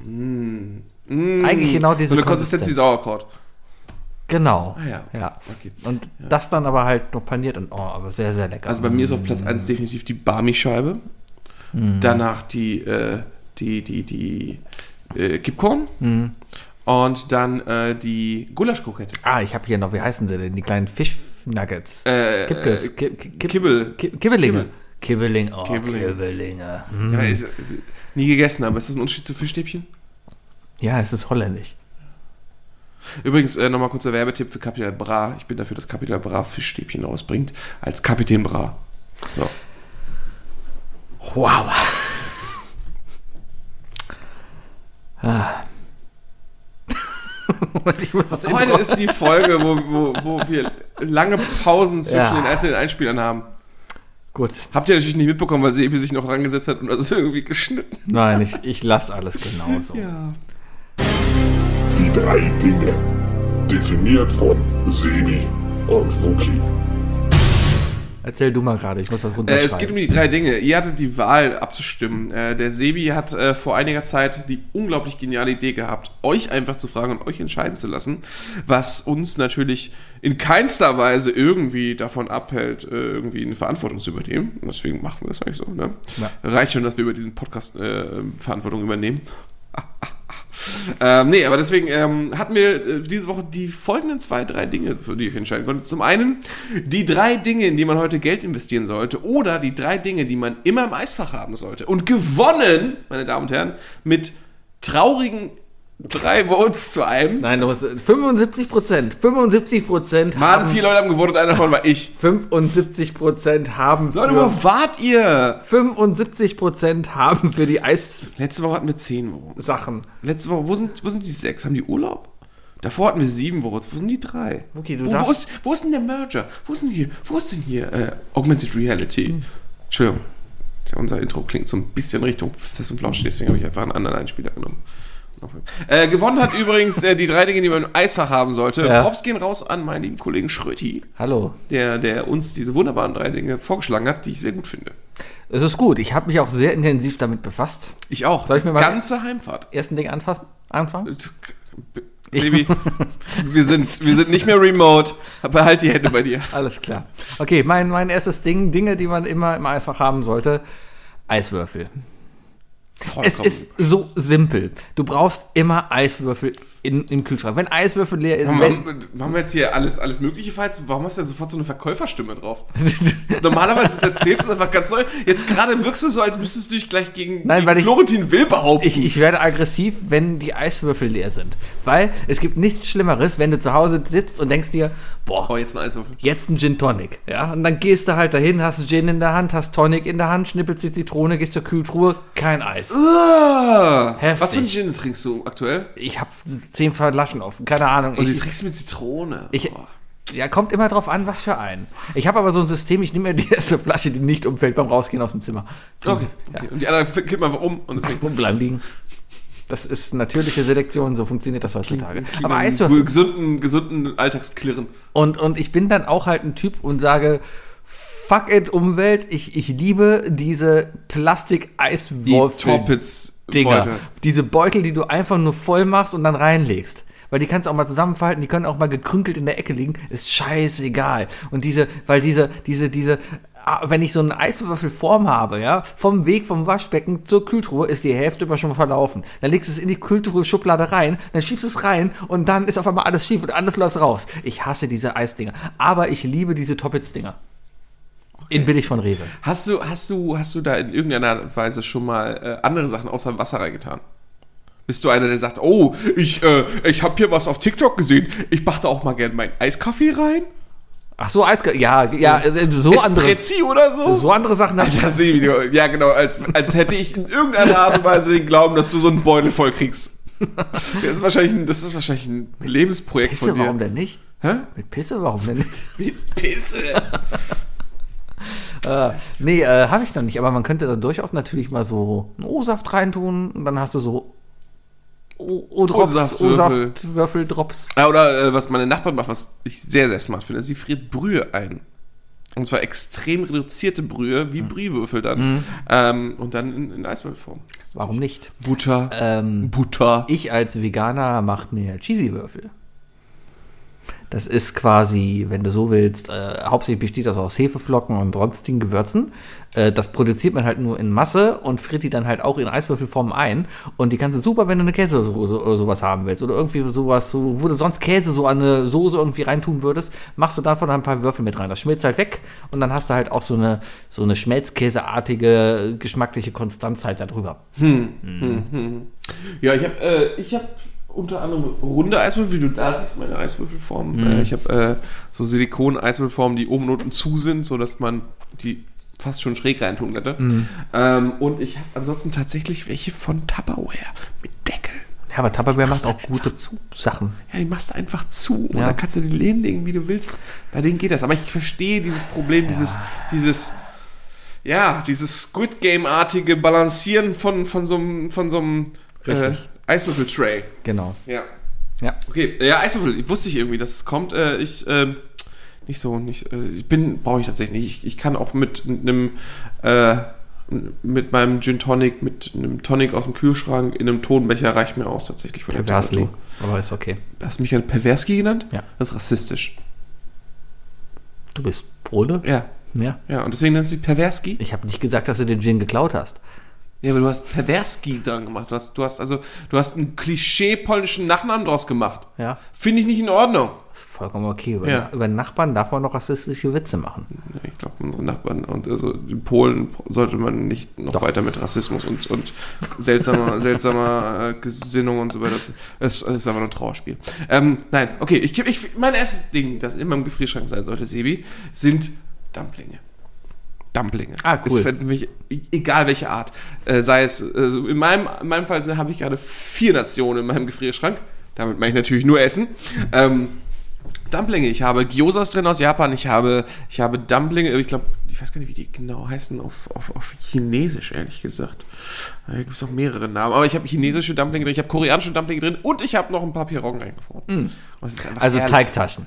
Mm. Eigentlich genau diese So eine Konsistenz wie Sauerkraut. Genau. Ah ja, okay. ja. Okay. Und das dann aber halt noch paniert und oh, aber sehr, sehr lecker. Also bei mir ist auf Platz 1 definitiv die Barmi-Scheibe. Mhm. Danach die, äh, die, die, die äh, Kipcorn. Mhm. Und dann äh, die Gulaschkrokette. ah, ich habe hier noch, wie heißen sie denn? Die kleinen Fischnuggets. Äh, Kippkes. äh, Ki- ki- Kipp- Kibbel. Ki- Kibbelinge. Kibbel. Kibbeling. Oh, Kibbeling. Kibbelinge. Hm. Ja, ist, äh, nie gegessen, aber ist das ein Unterschied zu Fischstäbchen? Ja, es ist holländisch. Übrigens, äh, nochmal kurzer Werbetipp für Capital Bra. Ich bin dafür, dass Capital Bra Fischstäbchen rausbringt. Als Kapitän Bra. So. Wow. *laughs* Ah. Ich muss das Heute ist die Folge, wo, wo, wo wir lange Pausen zwischen Ja. den einzelnen Einspielern haben. Gut. Habt ihr natürlich nicht mitbekommen, weil Sebi sich noch rangesetzt hat und das irgendwie geschnitten. Nein, ich, ich lasse alles genauso. Ja. Die drei Dinge. Definiert von Sebi und Wookie. Erzähl du mal gerade, ich muss was Äh, runterschreiben. es geht um die drei Dinge. Ihr hattet die Wahl abzustimmen. Äh, der Sebi hat äh, vor einiger Zeit die unglaublich geniale Idee gehabt, euch einfach zu fragen und euch entscheiden zu lassen, was uns natürlich in keinster Weise irgendwie davon abhält, äh, irgendwie eine Verantwortung zu übernehmen. Und deswegen machen wir das eigentlich so. Ne? Ja. Reicht schon, dass wir über diesen Podcast äh, Verantwortung übernehmen. *laughs* Ähm, nee, aber deswegen ähm, hatten wir äh, diese Woche die folgenden zwei, drei Dinge, für die ich entscheiden konnte. Zum einen die drei Dinge, in die man heute Geld investieren sollte oder die drei Dinge, die man immer im Eisfach haben sollte. Und gewonnen, meine Damen und Herren, mit traurigen drei Votes zu einem. Nein, du musst 75 Prozent. 75 Prozent Mann, haben, vier Leute haben gewotet, einer davon war ich. 75 Prozent haben Leute, für, wo wart ihr? 75 Prozent haben für die Eissachen. Letzte Woche hatten wir zehn Votes. Letzte Woche, wo sind, wo sind die sechs? Haben die Urlaub? Davor hatten wir sieben Votes. Wo sind die drei? Okay, du wo, wo, darfst- ist, wo ist denn der Merger? Wo ist denn hier, wo ist denn hier äh, Augmented Reality? Entschuldigung. Tja, unser Intro klingt so ein bisschen Richtung Fest und Flausch, deswegen habe ich einfach einen anderen Einspieler genommen. Äh, gewonnen hat übrigens äh, die drei Dinge, die man im Eisfach haben sollte. Ja. Props gehen raus an meinen lieben Kollegen Schröti, Hallo. der, der uns diese wunderbaren drei Dinge vorgeschlagen hat, die ich sehr gut finde. Es ist gut. Ich habe mich auch sehr intensiv damit befasst. Ich auch. Soll ich mir mal- ganze Heimfahrt. Ersten Ding anfassen? Anfangen? Sebi, *laughs* wir sind, wir sind nicht mehr remote. Behalt die Hände bei dir. *laughs* Alles klar. Okay, mein, mein erstes Ding, Dinge, die man immer im Eisfach haben sollte. Eiswürfel. Es Vollkommen. ist so simpel. Du brauchst immer Eiswürfel in, im Kühlschrank. Wenn Eiswürfel leer ist, Warum, warum wir jetzt hier alles, alles Mögliche falls Warum hast du denn sofort so eine Verkäuferstimme drauf? *laughs* Normalerweise ist erzählst du einfach ganz neu. Jetzt gerade wirkst du so, als müsstest du dich gleich gegen, Nein, gegen weil ich- Florentin Will behaupten. ich, ich werde aggressiv, wenn die Eiswürfel leer sind. Weil es gibt nichts Schlimmeres, wenn du zu Hause sitzt und denkst dir, boah, oh, jetzt ein Eiswürfel. jetzt ein Gin Tonic. Ja? Und dann gehst du halt dahin, hast Gin in der Hand, hast Tonic in der Hand, schnippelst die Zitrone, gehst zur Kühltruhe, kein Eis. Heftig. was für einen Gin trinkst du aktuell? Ich habe zehn Flaschen offen, keine Ahnung. Und Ich, trinkst du mit Zitrone. ich, ja, kommt immer drauf an, was für einen. Ich habe aber so ein System, ich nehme mir die *laughs* erste Flasche, die nicht umfällt beim Rausgehen aus dem Zimmer. okay, okay. Und die anderen kippen einfach um und deswegen. Wo *laughs* bleiben liegen. Das ist natürliche Selektion, so funktioniert das heutzutage. Aber einen Eiswürfel. Gesunden, gesunden Alltagsklirren. Und, und ich bin dann auch halt ein Typ und sage, fuck it, Umwelt, ich, ich liebe diese Die Plastik-Eiswürfel. Dinger. Beutel. Diese Beutel, die du einfach nur voll machst und dann reinlegst. Weil die kannst du auch mal zusammenfalten, die können auch mal gekrünkelt in der Ecke liegen, ist scheißegal. Und diese, weil diese, diese, diese ah, wenn ich so eine Eiswürfelform habe, ja, vom Weg vom Waschbecken zur Kühltruhe ist die Hälfte immer schon verlaufen. Dann legst du es in die Kühltruhe-Schublade rein, dann schiebst du es rein und dann ist auf einmal alles schief und alles läuft raus. Ich hasse diese Eisdinger. Aber ich liebe diese Toppets-Dinger. In billig von Rewe. Hast du, hast du, hast du da in irgendeiner Weise schon mal äh, andere Sachen außer Wasser reingetan? Bist du einer, der sagt, oh, ich, äh, ich habe hier was auf TikTok gesehen, ich mache da auch mal gerne meinen Eiskaffee rein? Ach so, Eis, ja, ja, äh, so andere, Espresso oder so? so andere Sachen. Alter, Sebi, ja genau, als, als hätte ich in irgendeiner Art und Weise den Glauben, dass du so einen Beutel voll kriegst. Das ist wahrscheinlich ein, das ist wahrscheinlich ein Lebensprojekt Pisse, von dir. warum denn nicht? Hä? Mit Pisse, warum denn nicht? Wie Pisse. Äh, nee, äh, habe ich noch nicht, aber man könnte da durchaus natürlich mal so einen O-Saft reintun und dann hast du so O-Drops, O-Saftwürfel. Drops. Ja, oder äh, was meine Nachbarn macht, was ich sehr, sehr smart finde, sie friert Brühe ein. Und zwar extrem reduzierte Brühe, wie Brühwürfel dann. Ähm, und dann in, in Eiswürfelform. Warum nicht? Butter. Ähm, Butter. ich als Veganer mache mir Cheesy-Würfel. Das ist quasi, wenn du so willst, äh, hauptsächlich besteht das aus Hefeflocken und sonstigen Gewürzen. Äh, das produziert man halt nur in Masse und friert die dann halt auch in Eiswürfelform ein. Und die kannst du super, wenn du eine Käsesoße oder sowas haben willst. Oder irgendwie sowas, so, wo du sonst Käse so an eine Soße irgendwie reintun würdest, machst du davon ein paar Würfel mit rein. Das schmilzt halt weg und dann hast du halt auch so eine, so eine schmelzkäseartige, geschmackliche Konstanz halt da drüber. Ja, ich habe äh, ich hab unter anderem runde Eiswürfel, wie du da siehst, meine Eiswürfelform. Äh, ich habe äh, so Silikon-Eiswürfelformen, die oben und unten zu sind, sodass man die fast schon schräg reintun könnte. Ähm, und ich habe ansonsten tatsächlich welche von Tupperware mit Deckel. Ja, aber Tupperware macht auch gute zu. Sachen. Ja, die machst du einfach zu und Ja. dann kannst du die Lehnen legen, wie du willst. Bei denen geht das. Aber ich verstehe dieses Problem, dieses, dieses, ja, dieses Squid Game-artige Balancieren von, von so einem, von so einem äh. Eiswürfel-Tray. Genau. Ja. Ja. Okay, ja, Eiswürfel, ich wusste ich irgendwie, dass es kommt. Äh, ich, ähm, nicht so, nicht, äh, ich bin, brauche ich tatsächlich nicht. Ich, ich kann auch mit einem, äh, mit meinem Gin Tonic, mit einem Tonic aus dem Kühlschrank in einem Tonbecher reicht mir aus tatsächlich für. Temperatur. Aber ist okay. Hast du mich ja Perverski genannt? Ja. Das ist rassistisch. Du bist Pole? Ja. Ja. Ja, und deswegen nennst du dich Perverski? Ich habe nicht gesagt, dass du den Gin geklaut hast. Ja, aber du hast Perverski dran gemacht. Du hast, du hast also, du hast einen Klischee-polnischen Nachnamen draus gemacht. Ja. Finde ich nicht in Ordnung. Vollkommen okay. Über, Ja. über Nachbarn darf man noch rassistische Witze machen. Ja, Ich glaube, unsere Nachbarn und also die Polen sollte man nicht noch Doch. weiter mit Rassismus und, und seltsamer, *laughs* seltsamer äh, Gesinnung und so weiter. Es es ist aber nur ein Trauerspiel. Ähm, nein, okay, ich, ich, mein erstes Ding, das in meinem Gefrierschrank sein sollte, Sebi, sind Dumplinge. Dumplinge. Ah, cool. Ist für mich, egal welche Art. Äh, sei es, also in, meinem, in meinem Fall habe ich gerade vier Nationen in meinem Gefrierschrank. Damit meine ich natürlich nur Essen. Ähm, Dumplinge. Ich habe Gyosas drin aus Japan. Ich habe, ich habe Dumplinge. Ich glaube, ich weiß gar nicht, wie die genau heißen auf, auf, auf Chinesisch, ehrlich gesagt. Da gibt es auch mehrere Namen. Aber ich habe chinesische Dumplinge drin, ich habe koreanische Dumplinge drin und ich habe noch ein paar Piroggen eingefroren. Und es ist einfach Also herrlich. Teigtaschen.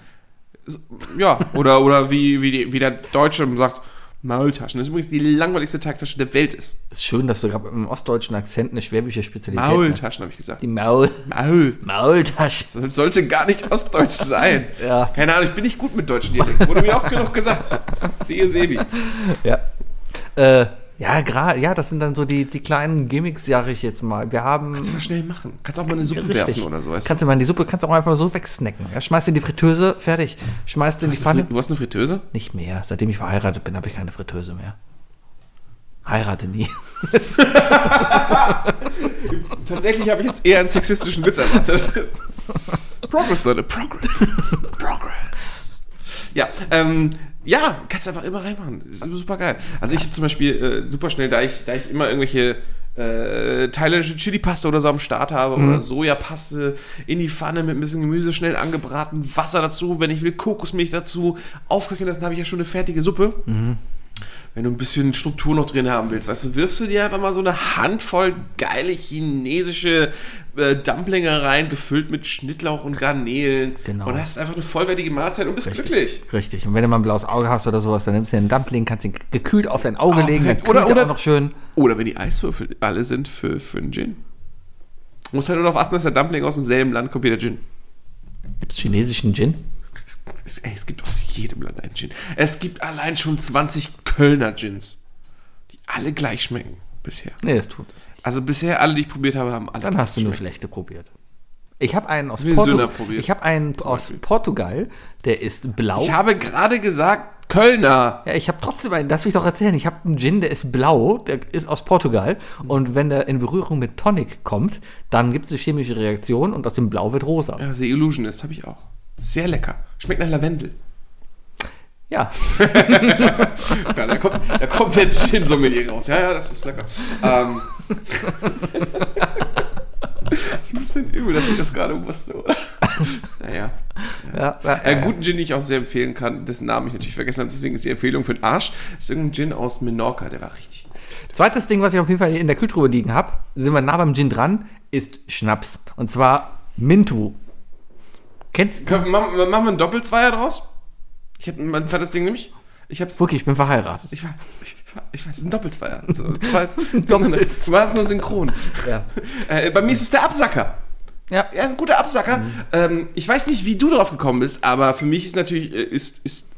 Ja, oder, oder wie, wie, die, wie der Deutsche sagt, Maultaschen. Das ist übrigens die langweiligste Teigtasche der Welt ist. Ist schön, dass du gerade mit einem ostdeutschen Akzent eine schwäbische Spezialität Maultaschen, habe ich gesagt. Die Maul Maul. Maultasche. Das sollte gar nicht ostdeutsch *laughs* sein. Ja. Keine Ahnung, ich bin nicht gut mit deutschen Dialekten. Wurde mir oft genug gesagt. Siehe Sebi. Ja. Äh, ja, gerade, ja, das sind dann so die, die kleinen Gimmicks, sage ich jetzt mal. Wir haben. Kannst du mal schnell machen. Kannst auch mal eine Suppe Richtig. werfen oder so. weißt du? Kannst du mal in die Suppe, kannst du auch einfach so wegsnacken. Ja, schmeißt in die Fritteuse, fertig. Schmeißt in die Hast du Pfanne. Du hast eine Fritteuse? Nicht mehr. Seitdem ich verheiratet bin, habe ich keine Fritteuse mehr. Heirate nie. *laughs* Tatsächlich habe ich jetzt eher einen sexistischen Witz erwartet. Progress, Leute, Progress. *laughs* Progress. Ja, ähm, ja, kannst einfach immer reinmachen. Ist super geil. Also ich habe zum Beispiel äh, super schnell, da ich, da ich immer irgendwelche äh, thailändische Chili-Paste oder so am Start habe oder Sojapaste in die Pfanne mit ein bisschen Gemüse schnell angebraten, Wasser dazu, wenn ich will, Kokosmilch dazu, aufköcheln lassen, habe ich ja schon eine fertige Suppe. Wenn du ein bisschen Struktur noch drin haben willst, weißt du, wirfst du dir einfach mal so eine Handvoll geile chinesische äh, Dumplinge rein, gefüllt mit Schnittlauch und Garnelen. Genau. Und hast einfach eine vollwertige Mahlzeit und bist glücklich. Richtig. Und wenn du mal ein blaues Auge hast oder sowas, dann nimmst du den Dumpling, kannst ihn gekühlt auf dein Auge Oh, legen, dann perfekt. Oder- er oder- auch noch schön. Oder wenn die Eiswürfel alle sind für, für einen Gin. Du musst halt nur darauf achten, dass der Dumpling aus demselben Land kommt wie der Gin. Gibt's chinesischen Gin? Es, ey, es gibt aus jedem Land einen Gin. Es gibt allein schon 20 Kölner Gins, die alle gleich schmecken bisher. Nee, das tut Also bisher alle, die ich probiert habe, haben alle Dann hast du nur schlechte probiert. Ich habe einen aus, Portu probiert, ich hab einen aus. Portugal, der ist blau. Ich habe gerade gesagt, Kölner. ja, ich habe trotzdem einen, lass mich doch erzählen, ich habe einen Gin, der ist blau, der ist aus Portugal und wenn der in Berührung mit Tonic kommt, dann gibt es eine chemische Reaktion und aus dem Blau wird rosa. Ja, The Illusionist habe ich auch. Sehr lecker. Schmeckt nach Lavendel. Ja, *laughs* *laughs* Ja, da kommt, da kommt der Gin-Sommelier raus. Ja, ja, das ist lecker. Ähm. *laughs* das ist ein bisschen übel, dass ich das gerade wusste, oder? Naja. ja, ja, Einen guten Gin, den ich auch sehr empfehlen kann, dessen Namen ich natürlich vergessen habe, deswegen ist die Empfehlung für den Arsch, ist irgendein Gin aus Menorca, der war richtig gut. Zweites Ding, was ich auf jeden Fall hier in der Kühltruhe liegen habe, sind wir nah beim Gin dran, ist Schnaps. Und zwar Mintu. Kennst du? Machen, wir einen Doppelzweier draus? Ich hätte mein zweites Ding nämlich. Ich hab's. Wirklich, ich bin verheiratet. Ich, war, ich, ich weiß, ein Doppelzweier. So, *laughs* zwei, Doppels. Du warst nur synchron. Ja. Äh, bei mir ist es der Absacker. Ja. Ja, ein guter Absacker. Ähm, ich weiß nicht, wie du drauf gekommen bist, aber für mich ist natürlich äh, ist, ist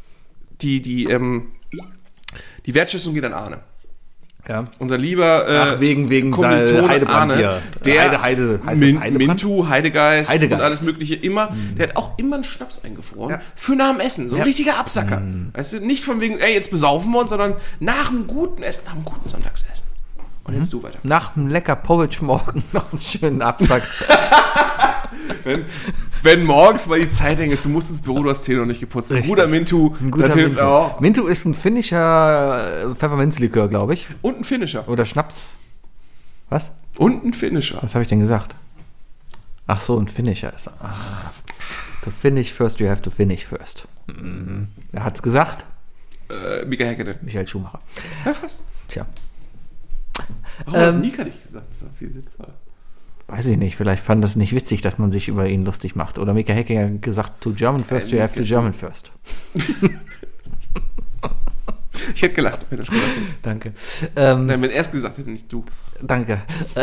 die, die, ähm, die Wertschätzung geht an Arne. Ja. Unser lieber äh, Ach, wegen- wegen Kommilitone hier. der Heide- Heide- Min? Mintu, Heidegeist, Heidegeist. und alles mögliche immer, der hat auch immer einen Schnaps eingefroren Ja. für nach dem Essen, so ein Ja. richtiger Absacker. Weißt du, nicht von wegen, ey, jetzt besaufen wir uns, sondern nach einem guten Essen, nach einem guten Sonntagsessen. Und jetzt du weiter. Nach einem lecker Porridge morgen *laughs* noch einen schönen Absack. *laughs* Wenn, wenn morgens mal die Zeit eng ist, du musst ins Büro, du hast Zähne noch nicht geputzt. Ein guter Mintu, Ein guter das hilft Mintu. auch. Mintu ist ein finnischer äh, Pfefferminzlikör, glaube ich. Und ein Finisher. Oder Schnaps. Was? Und ein Finisher. Was habe ich denn gesagt? Ach so, ein Finisher ist. Ah. To finish first, you have to finish first. Mhm. Wer hat's gesagt? Äh, Mika Häkkinen. Michael Schumacher. Ja, fast. Tja, Warum hat das Ähm, Mika nicht gesagt? So viel sinnvoll. weiß ich nicht. Vielleicht fand das nicht witzig, dass man sich über ihn lustig macht. Oder Mika Heckinger hat gesagt, to German first, Äh, you have to German first. *laughs* Ich hätte gelacht, wenn er das gesagt hätte. Danke. Ähm, Nein, wenn er es gesagt hätte, nicht du. Danke. *laughs*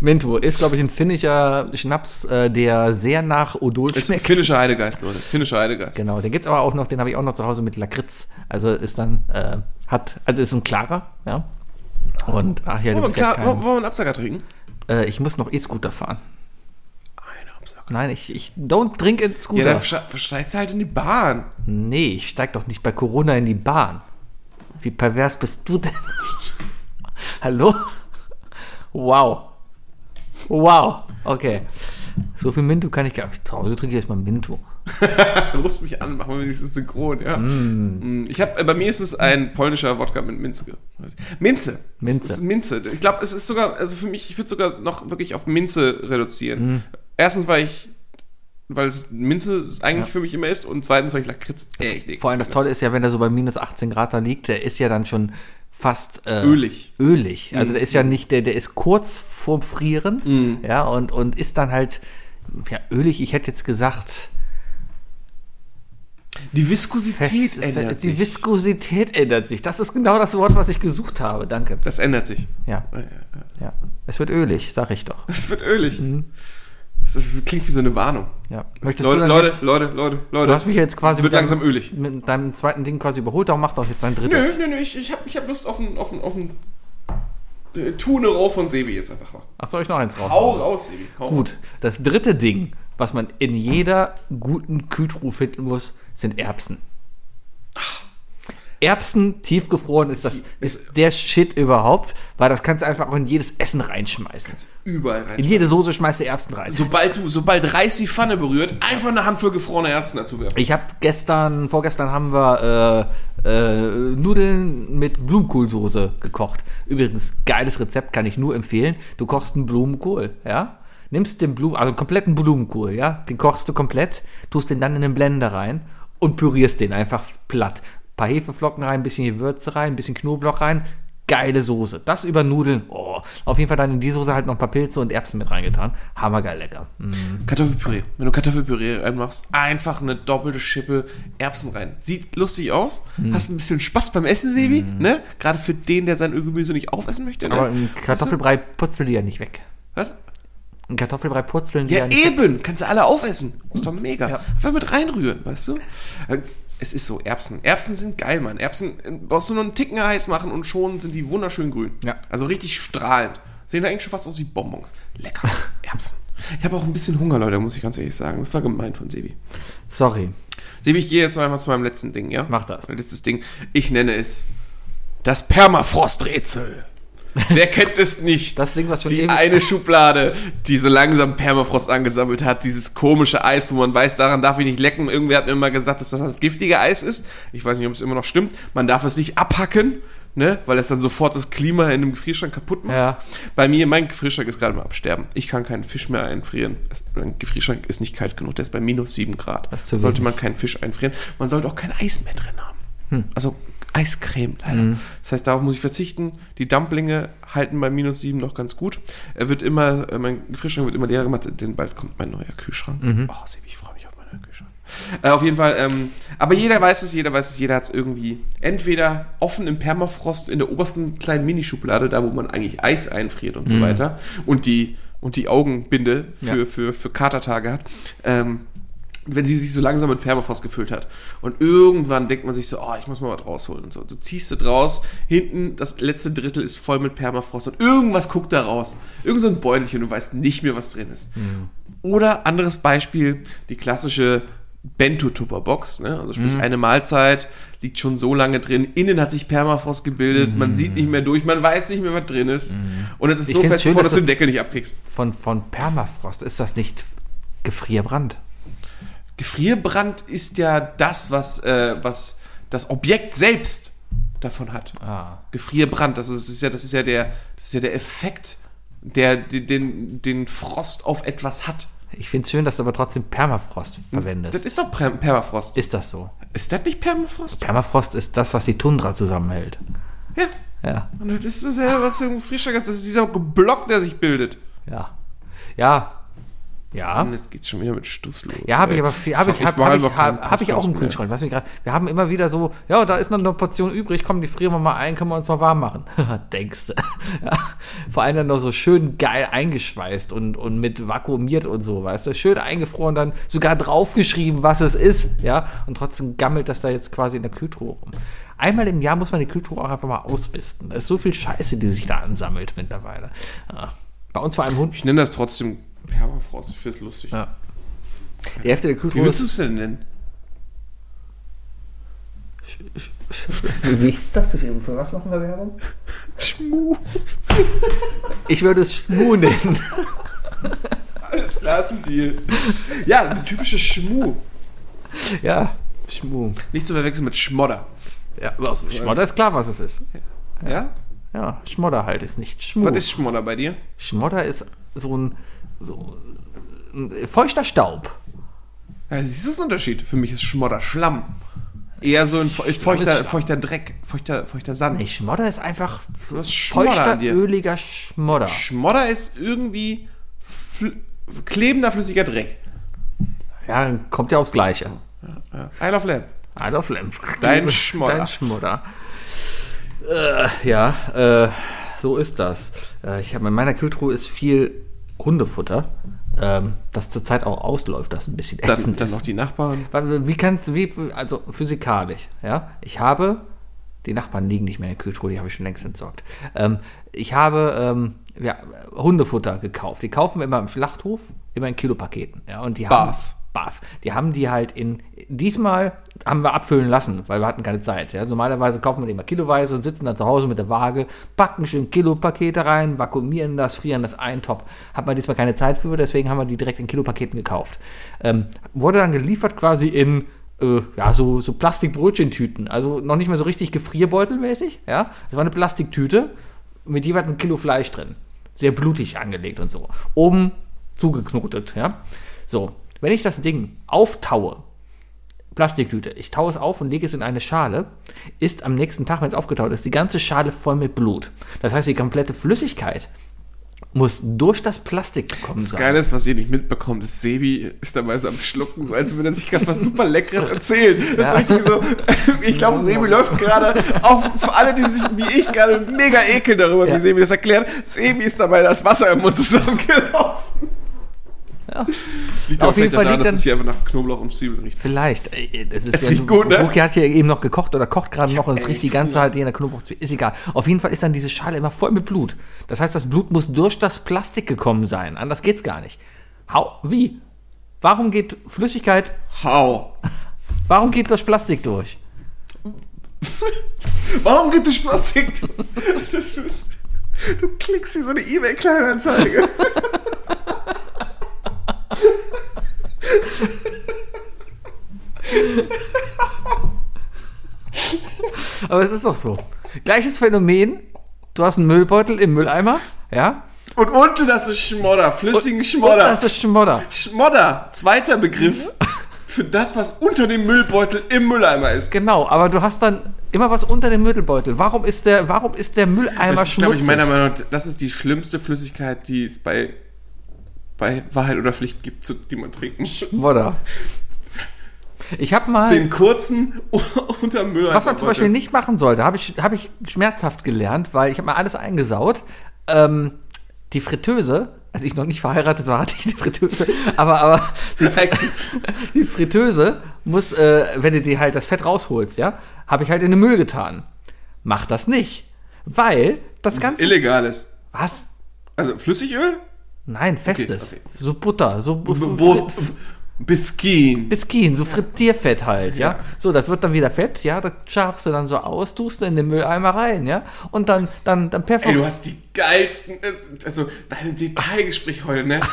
Mintu ist, glaube ich, ein finnischer Schnaps, äh, der sehr nach Odol Das ist ein schmeckt. finnischer Heidegeist, Leute. Finnischer Heidegeist. Genau, den gibt es aber auch noch, den habe ich auch noch zu Hause mit Lakritz. Also ist dann, äh, hat, also ist ein klarer, ja. Und, ach ja, Wollen wir, bist ja klar, wollen kein, wir einen Absacker trinken? äh, Ich muss noch E-Scooter fahren. Nein, ich, ich don't drink in Ja, Scooter. dann verste- versteigst du halt in die Bahn. nee, ich steig doch nicht bei Corona in die Bahn. Wie pervers bist du denn? *laughs* Hallo? Wow. Wow. Okay. So viel Mintu kann ich gar nicht. Zu Hause trinke ich erstmal Mintu. *laughs* Rufst mich an, machen wir wenigstens synchron, ja. Mm. Ich hab, äh, bei mir ist es ein polnischer Wodka mit Minze. Minze. Minze. Es ist Minze. Ich glaube, es ist sogar, also für mich, ich würde sogar noch wirklich auf Minze reduzieren. Erstens, weil ich, weil es Minze eigentlich für mich immer ist und zweitens, weil ich Lakritz echt eklig Vor allem das. Tolle ist ja, wenn der so bei minus 18 Grad da liegt, der ist ja dann schon fast äh, Ölig. Ölig. Also Mhm. der ist ja nicht, der, der ist kurz vorm Frieren, ja, und, und ist dann halt ja, ölig. Ich hätte jetzt gesagt, Die Viskosität fest, ändert die sich. Viskosität ändert sich. Das ist genau das Wort, was ich gesucht habe. Danke. das ändert sich. Ja, Ja, ja, ja. ja. Es wird ölig, sag ich doch. Das wird ölig. Das klingt wie so eine Warnung. Ja. Möchtest Leute, Leute, jetzt, Leute, Leute, Leute. Du hast mich jetzt quasi wird mit langsam deinem, ölig. mit deinem zweiten Ding quasi überholt, darum mach doch jetzt dein Nö, drittes. nö, nö, ich, ich habe ich hab Lust auf ein, auf ein, auf ein äh, Tunero von Sebi jetzt einfach mal. Ach, soll ich noch eins raus? Hau raus, Sebi. Hau Gut, das dritte Ding, was man in jeder guten Kühltruhe finden muss, sind Erbsen. Erbsen tiefgefroren ist das ist der Shit überhaupt, weil das kannst du einfach auch in jedes Essen reinschmeißen. Überall rein. In jede Soße schmeißt du Erbsen rein. Sobald du, sobald Reis die Pfanne berührt, einfach eine Handvoll gefrorene Erbsen dazu werfen. Ich habe gestern, vorgestern haben wir äh, äh, Nudeln mit Blumenkohlsoße gekocht. Übrigens, geiles Rezept kann ich nur empfehlen. Du kochst einen Blumenkohl, ja? Nimmst den Blumen, also einen kompletten Blumenkohl, ja? Den kochst du komplett, tust den dann in den Blender rein und pürierst den einfach platt. Ein paar Hefeflocken rein, ein bisschen Gewürze rein, ein bisschen Knoblauch rein. Geile Soße. Das über Nudeln. Oh, auf jeden Fall dann in die Soße halt noch ein paar Pilze und Erbsen mit reingetan. Hammergeil lecker. Mm. Kartoffelpüree. Wenn du Kartoffelpüree reinmachst, einfach eine doppelte Schippe Erbsen rein. Sieht lustig aus. Mhm. Hast ein bisschen Spaß beim Essen, Sebi. Ne? Gerade für den, der sein Gemüse nicht aufessen möchte. Ne? Aber im Kartoffelbrei putzt du die ja nicht weg. Was? Und Kartoffelbrei purzeln Ja, nicht. eben. Kannst du alle aufessen. Ist doch mega. Ja. Einfach mit reinrühren, weißt du? Es ist so, Erbsen. Erbsen sind geil, Mann. Erbsen äh, brauchst du nur einen Ticken heiß machen und schon sind die wunderschön grün. Ja. Also richtig strahlend. Sehen da eigentlich schon fast aus wie Bonbons. Lecker. *laughs* Erbsen. Ich habe auch ein bisschen Hunger, Leute, muss ich ganz ehrlich sagen. Das war gemein von Sebi. Sorry. Sebi, ich gehe jetzt noch einmal zu meinem letzten Ding, ja? Mach das. Mein letztes Ding. Ich nenne es das Permafrosträtsel. Wer kennt es nicht? Das Ding, was schon Die eine Schublade, die so langsam Permafrost angesammelt hat. Dieses komische Eis, wo man weiß, daran darf ich nicht lecken. Irgendwer hat mir immer gesagt, dass das das giftige Eis ist. Ich weiß nicht, ob es immer noch stimmt. Man darf es nicht abhacken, ne? Weil es dann sofort das Klima in einem Gefrierschrank kaputt macht. Ja. Bei mir, mein Gefrierschrank ist gerade mal absterben. Ich kann keinen Fisch mehr einfrieren. Mein Gefrierschrank ist nicht kalt genug. Der ist bei minus 7 Grad. Das sollte man keinen Fisch einfrieren. Man sollte auch kein Eis mehr drin haben. Also Eiscreme leider. Das heißt, darauf muss ich verzichten. Die Dumplinge halten bei minus 7 noch ganz gut. Er wird immer, äh, mein Gefrierschrank wird immer leerer gemacht, denn bald kommt mein neuer Kühlschrank. Oh, Sebi, ich freue mich auf meinen neuen Kühlschrank. Äh, auf jeden Fall, ähm, aber jeder weiß es, jeder weiß es, jeder hat es irgendwie entweder offen im Permafrost in der obersten kleinen Minischublade, da wo man eigentlich Eis einfriert und so weiter und die, und die Augenbinde für, Ja. für, für Katertage hat. Ähm, wenn sie sich so langsam mit Permafrost gefüllt hat. Und irgendwann denkt man sich so, oh, ich muss mal was rausholen und so. Du ziehst es raus, hinten das letzte Drittel ist voll mit Permafrost und irgendwas guckt da raus. Irgend so ein Beutelchen, du weißt nicht mehr, was drin ist. Oder anderes Beispiel, die klassische Bento-Tupper-Box, ne? also sprich eine Mahlzeit liegt schon so lange drin, innen hat sich Permafrost gebildet, man sieht nicht mehr durch, man weiß nicht mehr, was drin ist. Und es ist Ich so fest, schön, bevor dass dass du du- den Deckel nicht abkriegst. Von, von Permafrost ist das nicht Gefrierbrand. Gefrierbrand ist ja das, was, äh, was das Objekt selbst davon hat. Ah. Gefrierbrand, das ist, das ist ja, das ist ja der, das ist ja der Effekt, der den- den, Frost auf etwas hat. Ich finde es schön, dass du aber trotzdem Permafrost verwendest. Das ist doch Per- Permafrost. ist das so? Ist das nicht Permafrost? Permafrost ist das, was die Tundra zusammenhält. Ja. Ja, Und das ist ja, was du Frischer Das ist dieser Block, der sich bildet. ja. Ja. Ja. Und jetzt geht's schon wieder mit Stuss los. Ja, habe ich aber viel, habe ich, hab, hab ich, hab, hab ich auch im. Kühlschrank. Lass mich grad, wir haben immer wieder so, ja, da ist noch eine Portion übrig, komm, die frieren wir mal ein, können wir uns mal warm machen. *laughs* Denkst du. *laughs* Ja. Vor allem dann noch so schön geil eingeschweißt und, und mit vakuumiert und so, weißt du, schön eingefroren, dann sogar draufgeschrieben, was es ist, ja, und trotzdem gammelt das da jetzt quasi in der Kühltruhe rum. Einmal im Jahr muss man die Kühltruhe auch einfach mal ausmisten. Da ist so viel Scheiße, die sich da ansammelt mittlerweile. Ja. Bei uns vor allem Hund. Ich nenne das trotzdem Permafrost. Ich finde es lustig. Ja. Die Hälfte der Wie Kühltruhe würdest du es denn nennen? Wie ist das? Für was machen wir Werbung? Schmu. Ich würde es Schmu nennen. Alles klar, ist ein Deal. Ja, ein typisches Schmu. ja, Schmu. Nicht zu verwechseln mit Schmodder. Ja, aus Schmodder ist klar, was es ist. Ja? Ja, Schmodder halt ist nicht Schmu. Was ist Schmodder bei dir? Schmodder ist so ein, so ein feuchter Staub. Ja, siehst du das ein Unterschied? Für mich ist Schmodder Schlamm. Eher so ein fe- feuchter, feuchter Dreck, feuchter, feuchter Sand. Nee, Schmodder ist einfach so Schmodder feuchter, öliger Schmodder. Schmodder ist irgendwie fl klebender, flüssiger Dreck. Ja, kommt ja aufs Gleiche. Ja. I love Lamp. I love Lamp. Dein Schmodder. Dein Schmodder. Äh, ja, äh, so ist das. Äh, ich habe in meiner Kühltruhe ist viel Hundefutter, ähm, das zurzeit auch ausläuft, das ein bisschen Dann, ätzend dann ist. noch die Nachbarn. Wa- Wie kannst du, wie, also physikalisch, ja? Ich habe, die Nachbarn liegen nicht mehr in der Kühltruhe, die habe ich schon längst entsorgt. Ähm, ich habe ähm, ja, Hundefutter gekauft. Die kaufen wir immer im Schlachthof, immer in Kilopaketen. Ja? Und die haben, Bath. Bath. Die haben die halt in, diesmal haben wir abfüllen lassen, weil wir hatten keine Zeit. Ja? Normalerweise kaufen wir die immer kiloweise und sitzen dann zu Hause mit der Waage, packen schön Kilopakete rein, vakuumieren das, frieren das ein, top. Hat man diesmal keine Zeit für, deswegen haben wir die direkt in Kilopaketen gekauft. Ähm, wurde dann geliefert quasi in äh, ja, so, so Plastikbrötchentüten. Also noch nicht mehr so richtig gefrierbeutelmäßig. Ja? Das war eine Plastiktüte mit jeweils ein Kilo Fleisch drin. Sehr blutig angelegt und so. Oben zugeknotet. Ja? So, wenn ich das Ding auftaue, Plastiktüte, ich taue es auf und lege es in eine Schale, ist am nächsten Tag, wenn es aufgetaut ist, die ganze Schale voll mit Blut. Das heißt, die komplette Flüssigkeit muss durch das Plastik gekommen Das sein. Geile ist, was ihr nicht mitbekommt, ist, Sebi ist dabei so am Schlucken, so als würde er sich gerade was super Leckeres erzählen. Das ist richtig so, *laughs* ich glaube, Sebi läuft gerade, auch für alle, die sich wie ich gerade mega ekeln darüber, Ja. wie Sebi das erklärt, Sebi ist dabei das Wasser im Mund zusammengelaufen. Liegt Auf jeden Fall daran, liegt dass es hier einfach nach Knoblauch und Zwiebeln riecht. Vielleicht. Ey, Es, ist Es riecht gut, ne? Wookie hat hier eben noch gekocht oder kocht gerade noch und es echt riecht die ganze Zeit in der Knoblauch. Ist egal. Auf jeden Fall ist dann diese Schale immer voll mit Blut. Das heißt, das Blut muss durch das Plastik gekommen sein. Anders geht's gar nicht. How? Wie? Warum geht Flüssigkeit, Hau. warum geht durch Plastik durch? *laughs* Warum geht durch Plastik? *laughs* Das, du, du klickst wie so eine E-Mail-Kleinanzeige. *laughs* Aber es ist doch so. Gleiches Phänomen. Du hast einen Müllbeutel im Mülleimer, ja? Und unten das ist Schmodder, flüssigen Und Schmodder. das ist Schmodder. Schmodder, zweiter Begriff für das, was unter dem Müllbeutel im Mülleimer ist. Genau, aber du hast dann immer was unter dem Müllbeutel. Warum ist der, warum ist der Mülleimer Das ist, glaube ich, schmutzig? meiner Meinung nach, das ist die schlimmste Flüssigkeit, die es bei, bei Wahrheit oder Pflicht gibt, die man trinken muss. Ich habe mal, Den kurzen unter Mülleimer. was man zum Beispiel nicht machen sollte, habe ich, hab ich schmerzhaft gelernt, weil ich habe mal alles eingesaut. Ähm, die Fritteuse, als ich noch nicht verheiratet war, hatte ich die Fritteuse, aber, aber die, *laughs* die Fritteuse muss, äh, wenn du die halt das Fett rausholst, ja, habe ich halt in den Müll getan. Mach das nicht, weil das Ganze... Illegales. Was? Also Flüssigöl? Nein, festes. okay. So Butter, so Wo, Biskin. Biskin, so Frittierfett halt, ja? Ja. So, das wird dann wieder Fett, ja? Das schabst du dann so aus, tust du in den Mülleimer rein, ja? Und dann, dann, dann Ey, perfekt. du hast die geilsten, also deine Detailgespräche heute, ne? *laughs*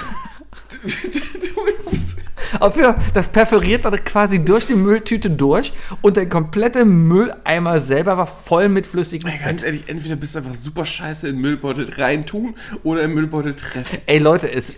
das perforiert dann quasi durch die Mülltüte durch und der komplette Mülleimer selber war voll mit flüssigem Ey, ganz ehrlich, entweder bist du einfach super scheiße in den Müllbeutel reintun oder im Müllbeutel treffen. Ey Leute, es,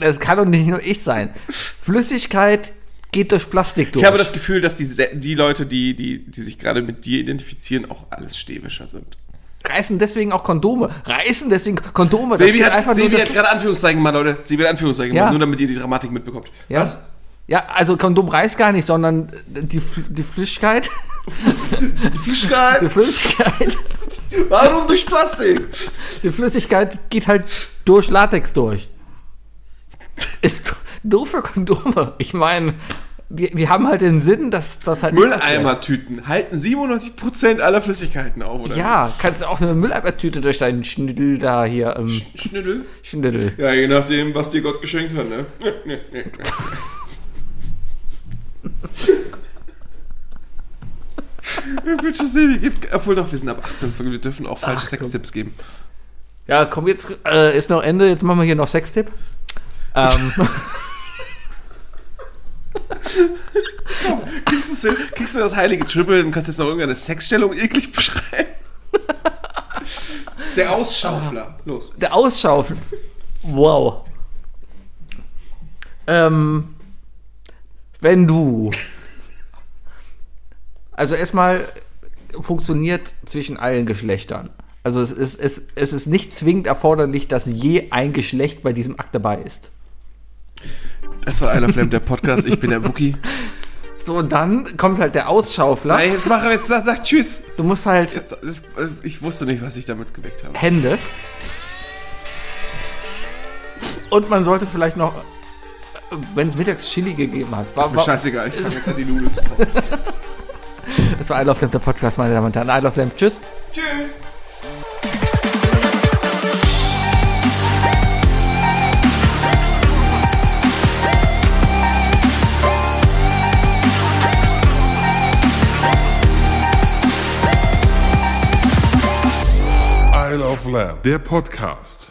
das kann doch nicht nur ich sein. Flüssigkeit geht durch Plastik durch. Ich habe das Gefühl, dass die, die Leute, die, die, die sich gerade mit dir identifizieren, auch alles stäbischer sind. Reißen deswegen auch Kondome. Reißen deswegen Kondome. Sebi hat, Sebi hat gerade Anführungszeichen gemacht, Leute. Sebi hat Anführungszeichen Ja. gemacht, nur damit ihr die Dramatik mitbekommt. Ja. Was? Ja, also Kondom reißt gar nicht, sondern die, die Flüssigkeit. Die Flüssigkeit? Flüssigkeit. Warum durch Plastik? Die Flüssigkeit geht halt durch Latex durch. Ist doof für Kondome. Ich meine, die, die haben halt den Sinn, dass das halt. Mülleimertüten halten 97% aller Flüssigkeiten auf, oder? Ja, kannst du auch eine Mülleimertüte durch deinen Schniddel da hier. Ähm, Schniddel? Schniddel. Ja, je nachdem, was dir Gott geschenkt hat, ne? *laughs* Bitte Sebi, gibt, obwohl doch, wir sind ab 18, wir dürfen auch falsche Sextipps geben. Ja, komm, jetzt äh, ist noch Ende. Jetzt machen wir hier noch Sextipp. Ähm, *laughs* Kriegst, hin? Kriegst du das heilige Triple und kannst jetzt noch irgendeine Sexstellung eklig beschreiben? Der Ausschaufler. Los. der Ausschaufeln. Wow. Ähm, wenn du. Also erstmal funktioniert zwischen allen Geschlechtern. Also es ist, es, es ist nicht zwingend erforderlich, dass je ein Geschlecht bei diesem Akt dabei ist. Das war Isle of Lamb, der Podcast. Ich bin der Wookie. So, und dann kommt halt der Ausschaufler. Nein, jetzt mach jetzt sag, sag Tschüss. Du musst halt Jetzt, ich wusste nicht, was ich damit geweckt habe. Hände. Und man sollte vielleicht noch, wenn es mittags Chili gegeben hat. Ist mir scheißegal, ich fange jetzt an die Nudeln zu kochen. *laughs* Das war I Love Lamp, der Podcast, meine Damen und Herren. I Love Lamp. Tschüss. Tschüss. Isle of Lamb, der Podcast.